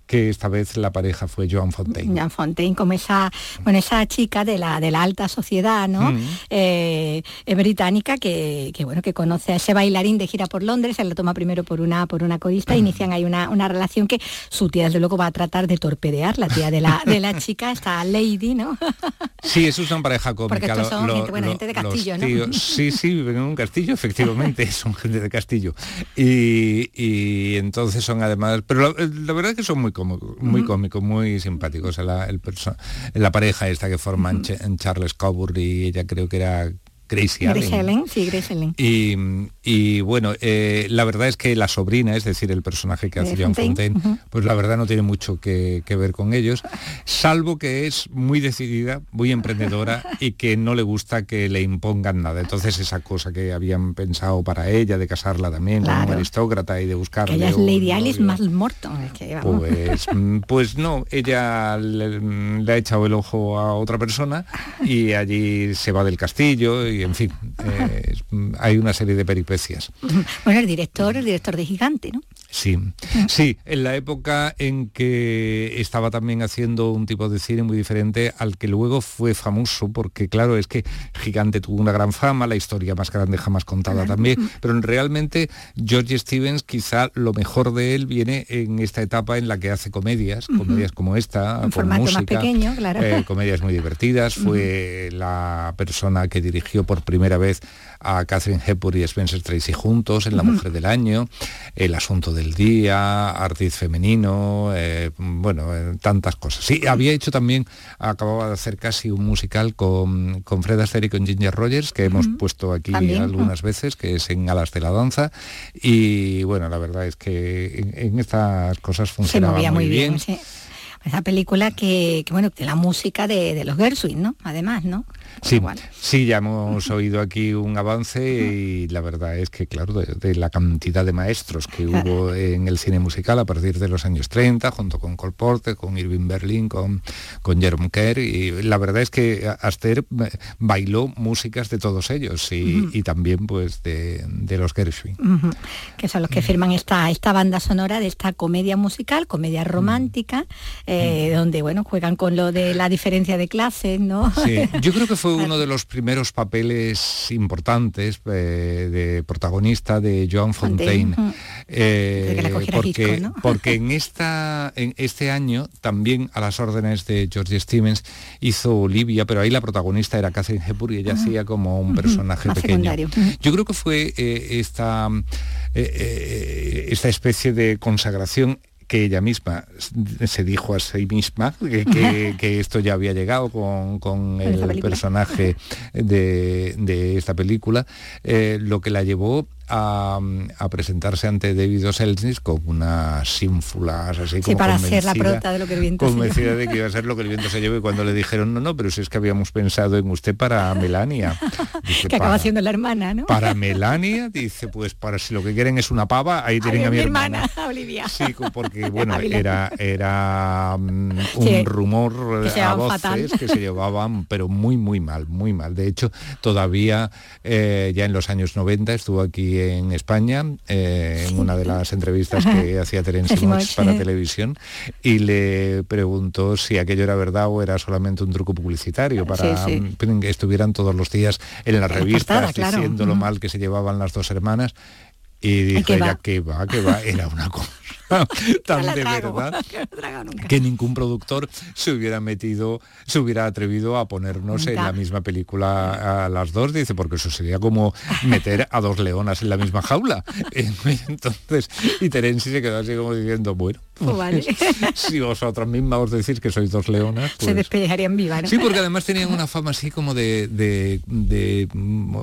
[SPEAKER 19] que esta vez la pareja fue Joan Fontaine.
[SPEAKER 5] Joan Fontaine, como esa, bueno, esa chica de la, de la alta sociedad, ¿no? Mm. Eh, eh, británica que, bueno, que conoce a ese bailarín de gira por Londres, se lo toma primero por una, por una codista, mm. inician ahí una, una, relación que su tía desde luego va a tratar de torpedear, la tía de la, de la chica, esta Lady, ¿no? (laughs)
[SPEAKER 19] sí, eso es una pareja cómica.
[SPEAKER 5] Porque estos son gente, bueno, gente de Castillo, ¿no?
[SPEAKER 19] sí, sí, viven en un castillo, efectivamente, (laughs) son gente de Castillo. Y, y entonces son además, pero la, la verdad es que son muy muy cómico, muy simpático. O la, el la pareja esta que forman en Charles Coburn y ella creo que era Gracie
[SPEAKER 5] Allen. sí, Grace Allen.
[SPEAKER 19] Y, y bueno, eh, la verdad es que la sobrina, es decir, el personaje que hace Joan Fontaine, pues la verdad no tiene mucho que, ver con ellos, salvo que es muy decidida, muy emprendedora (laughs) y que no le gusta que le impongan nada. Entonces esa cosa que habían pensado para ella de casarla también con un aristócrata y de buscar
[SPEAKER 5] ella es Lady Alice más Morton.
[SPEAKER 19] pues, (laughs) mm, pues no, ella le, ha echado el ojo a otra persona y allí se va del castillo y en fin, eh, hay una serie de peripecias. (laughs)
[SPEAKER 5] Bueno, el director, el director de Gigante, ¿no?
[SPEAKER 19] Sí, sí, en la época en que estaba también haciendo un tipo de cine muy diferente al que luego fue famoso, porque claro, es que Gigante tuvo una gran fama, la historia más grande jamás contada también, pero realmente George Stevens quizá lo mejor de él viene en esta etapa en la que hace comedias, comedias como esta, con música,
[SPEAKER 5] pequeño, claro.
[SPEAKER 19] Eh, comedias muy divertidas, fue la persona que dirigió por primera vez a Catherine Hepburn y Spencer Tracy juntos en La Mujer del Año, El Asunto del Día, Artiz Femenino, eh, bueno, eh, tantas cosas. Sí, había hecho también, acababa de hacer casi un musical con, con Fred Astaire y con Ginger Rogers, que hemos puesto aquí algunas veces, que es en Alas de la Danza, y bueno, la verdad es que en, estas cosas funcionaba muy, bien.
[SPEAKER 5] Esa película que, bueno, de la música de, de los Gershwin, ¿no? Además, ¿no?
[SPEAKER 19] Sí, sí, ya hemos oído aquí un avance y la verdad es que, claro, de, la cantidad de maestros que hubo en el cine musical a partir de los años 30, junto con Cole Porter, con Irving Berlin, con, con Jerome Kerr, y la verdad es que Aster bailó músicas de todos ellos y, también pues de, los Gershwin.
[SPEAKER 5] Que son los que firman esta, esta banda sonora de esta comedia musical, comedia romántica, eh, donde bueno, juegan con lo de la diferencia de clases, ¿no?
[SPEAKER 19] Sí, yo creo que fue uno de los primeros papeles importantes eh, de protagonista de Joan Fontaine. Eh, porque, (laughs) porque en, esta, en este año también a las órdenes de George Stevens hizo Olivia, pero ahí la protagonista era Catherine Hepburn y ella hacía como un personaje pequeño. Yo creo que fue eh, esta, esta especie de consagración que ella misma se dijo a sí misma que, (laughs) esto ya había llegado con, el personaje de, esta película, eh, lo que la llevó a, presentarse ante David Selznick con unas ínfulas así como
[SPEAKER 5] para ser la de lo que el viento
[SPEAKER 19] convencida
[SPEAKER 5] se
[SPEAKER 19] de que iba a ser lo que el viento se lleve cuando le dijeron no, no, pero si es que habíamos pensado en usted para Melania. (laughs)
[SPEAKER 5] que acaba siendo la hermana, ¿no?
[SPEAKER 19] Para Melania, dice, pues para si lo que quieren es una pava, ahí tienen a mi, hermana. (laughs)
[SPEAKER 5] Olivia.
[SPEAKER 19] Sí, porque bueno, (laughs) era, era mm, un rumor a voces que se llevaban, pero muy, muy mal, muy mal. De hecho, todavía eh, ya en los años 90 estuvo aquí en España, eh, en una de las entrevistas que (laughs) hacía Terence para televisión, y le preguntó si aquello era verdad o era solamente un truco publicitario para que estuvieran todos los días en las revistas diciendo lo mal que se llevaban las dos hermanas. Y dijo ella que va, que va, era una cosa (laughs) tan de verdad (laughs) que ningún productor se hubiera metido, se hubiera atrevido a ponernos en la misma película a las dos, dice, porque eso sería como meter a dos leonas en la misma jaula. (laughs) Entonces, y Terenzi se quedó así como diciendo, bueno, pues si vosotros mismas os decís que sois dos leonas.
[SPEAKER 5] Se pues despellejarían vivas.
[SPEAKER 19] Sí, porque además tenían una fama así como de, de,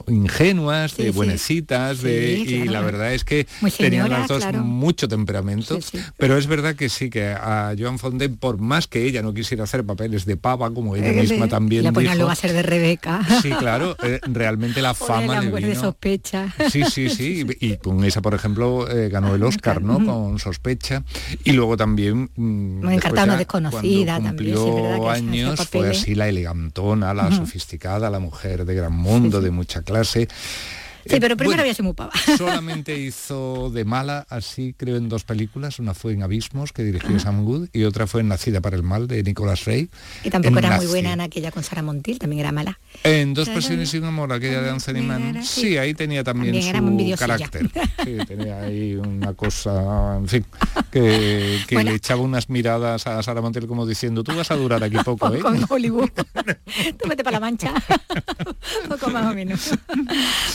[SPEAKER 19] ingenuas, de buenecitas, de, y la verdad es que tenían las dos mucho temperamento pero es verdad que sí, que a Joan Fontaine, por más que ella no quisiera hacer papeles de pava, como ella eh, misma también
[SPEAKER 5] la
[SPEAKER 19] dijo...
[SPEAKER 5] luego a ser de Rebeca.
[SPEAKER 19] Sí, claro, eh, realmente la (laughs) fama le vino...
[SPEAKER 5] de sospecha.
[SPEAKER 19] Sí, sí, sí, (laughs) y, con esa, por ejemplo, eh, ganó el Oscar, ¿no? Con sospecha. Y luego también...
[SPEAKER 5] Mm, Me encanta una desconocida también,
[SPEAKER 19] años, fue así la elegantona, la sofisticada, la mujer de gran mundo, de mucha clase.
[SPEAKER 5] Sí, pero primero había sido muy pava. (laughs)
[SPEAKER 19] Solamente hizo de mala, así creo, en dos películas. Una fue en Abismos, que dirigió Sam Good, y otra fue en Nacida para el Mal, de Nicolas Rey.
[SPEAKER 5] Y tampoco era muy buena en aquella con Sara Montiel, también era mala.
[SPEAKER 19] En Dos Pasiones y un Amor, aquella de Anthony Mann, sí, ahí tenía también, su carácter. (laughs) Sí, tenía ahí una cosa, en fin, que, le echaba unas miradas a Sara Montiel como diciendo, tú vas a durar aquí poco, (laughs) ¿eh?
[SPEAKER 5] Con Hollywood. tú vete para la mancha. poco más o menos.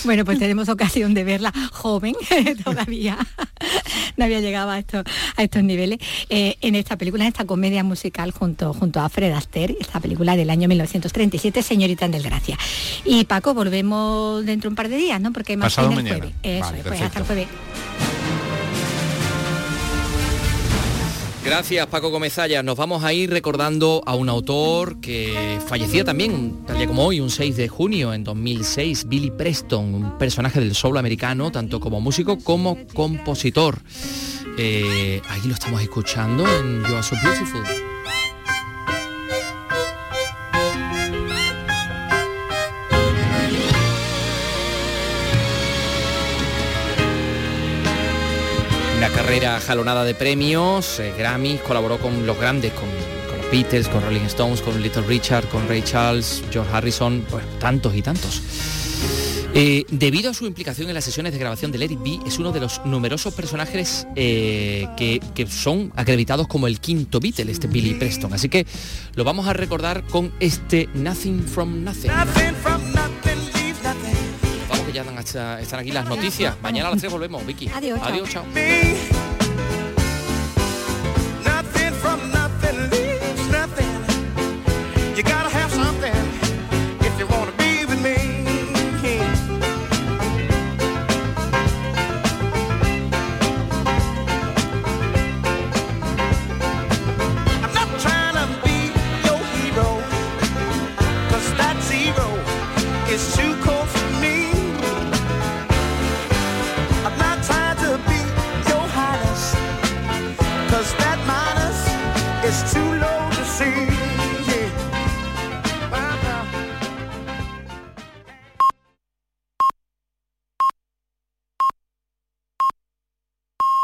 [SPEAKER 5] Bueno, pues pues tenemos ocasión de verla joven (laughs) todavía. no había llegado a estos, a estos niveles. Eh, en esta película, en esta comedia musical junto, junto a Fred Astaire, esta película del año 1937, Señorita en Desgracia. Y Paco, volvemos dentro de un par de días, ¿no? Porque
[SPEAKER 19] más Pasado
[SPEAKER 5] el jueves. Eso, pues hasta el jueves.
[SPEAKER 3] Gracias Paco Gomezaya. Nos vamos a ir recordando a un autor que fallecía también, tal día como hoy, un 6 de junio en 2006, Billy Preston, un personaje del soul americano, tanto como músico como compositor. Eh, ahí lo estamos escuchando en You Are So Beautiful. Carrera jalonada de premios, eh, Grammys, colaboró con los grandes, con, los Beatles, con Rolling Stones, con Little Richard, con Ray Charles, George Harrison, pues tantos y tantos. Eh, debido a su implicación en las sesiones de grabación de It Be, es uno de los numerosos personajes eh, que, que, son acreditados como el quinto Beatle, este Billy Preston. Así que lo vamos a recordar con este Nothing from Nothing ya están aquí las noticias. Mañana a las 3 volvemos, Vicky.
[SPEAKER 5] Adiós.
[SPEAKER 3] Adiós, chao.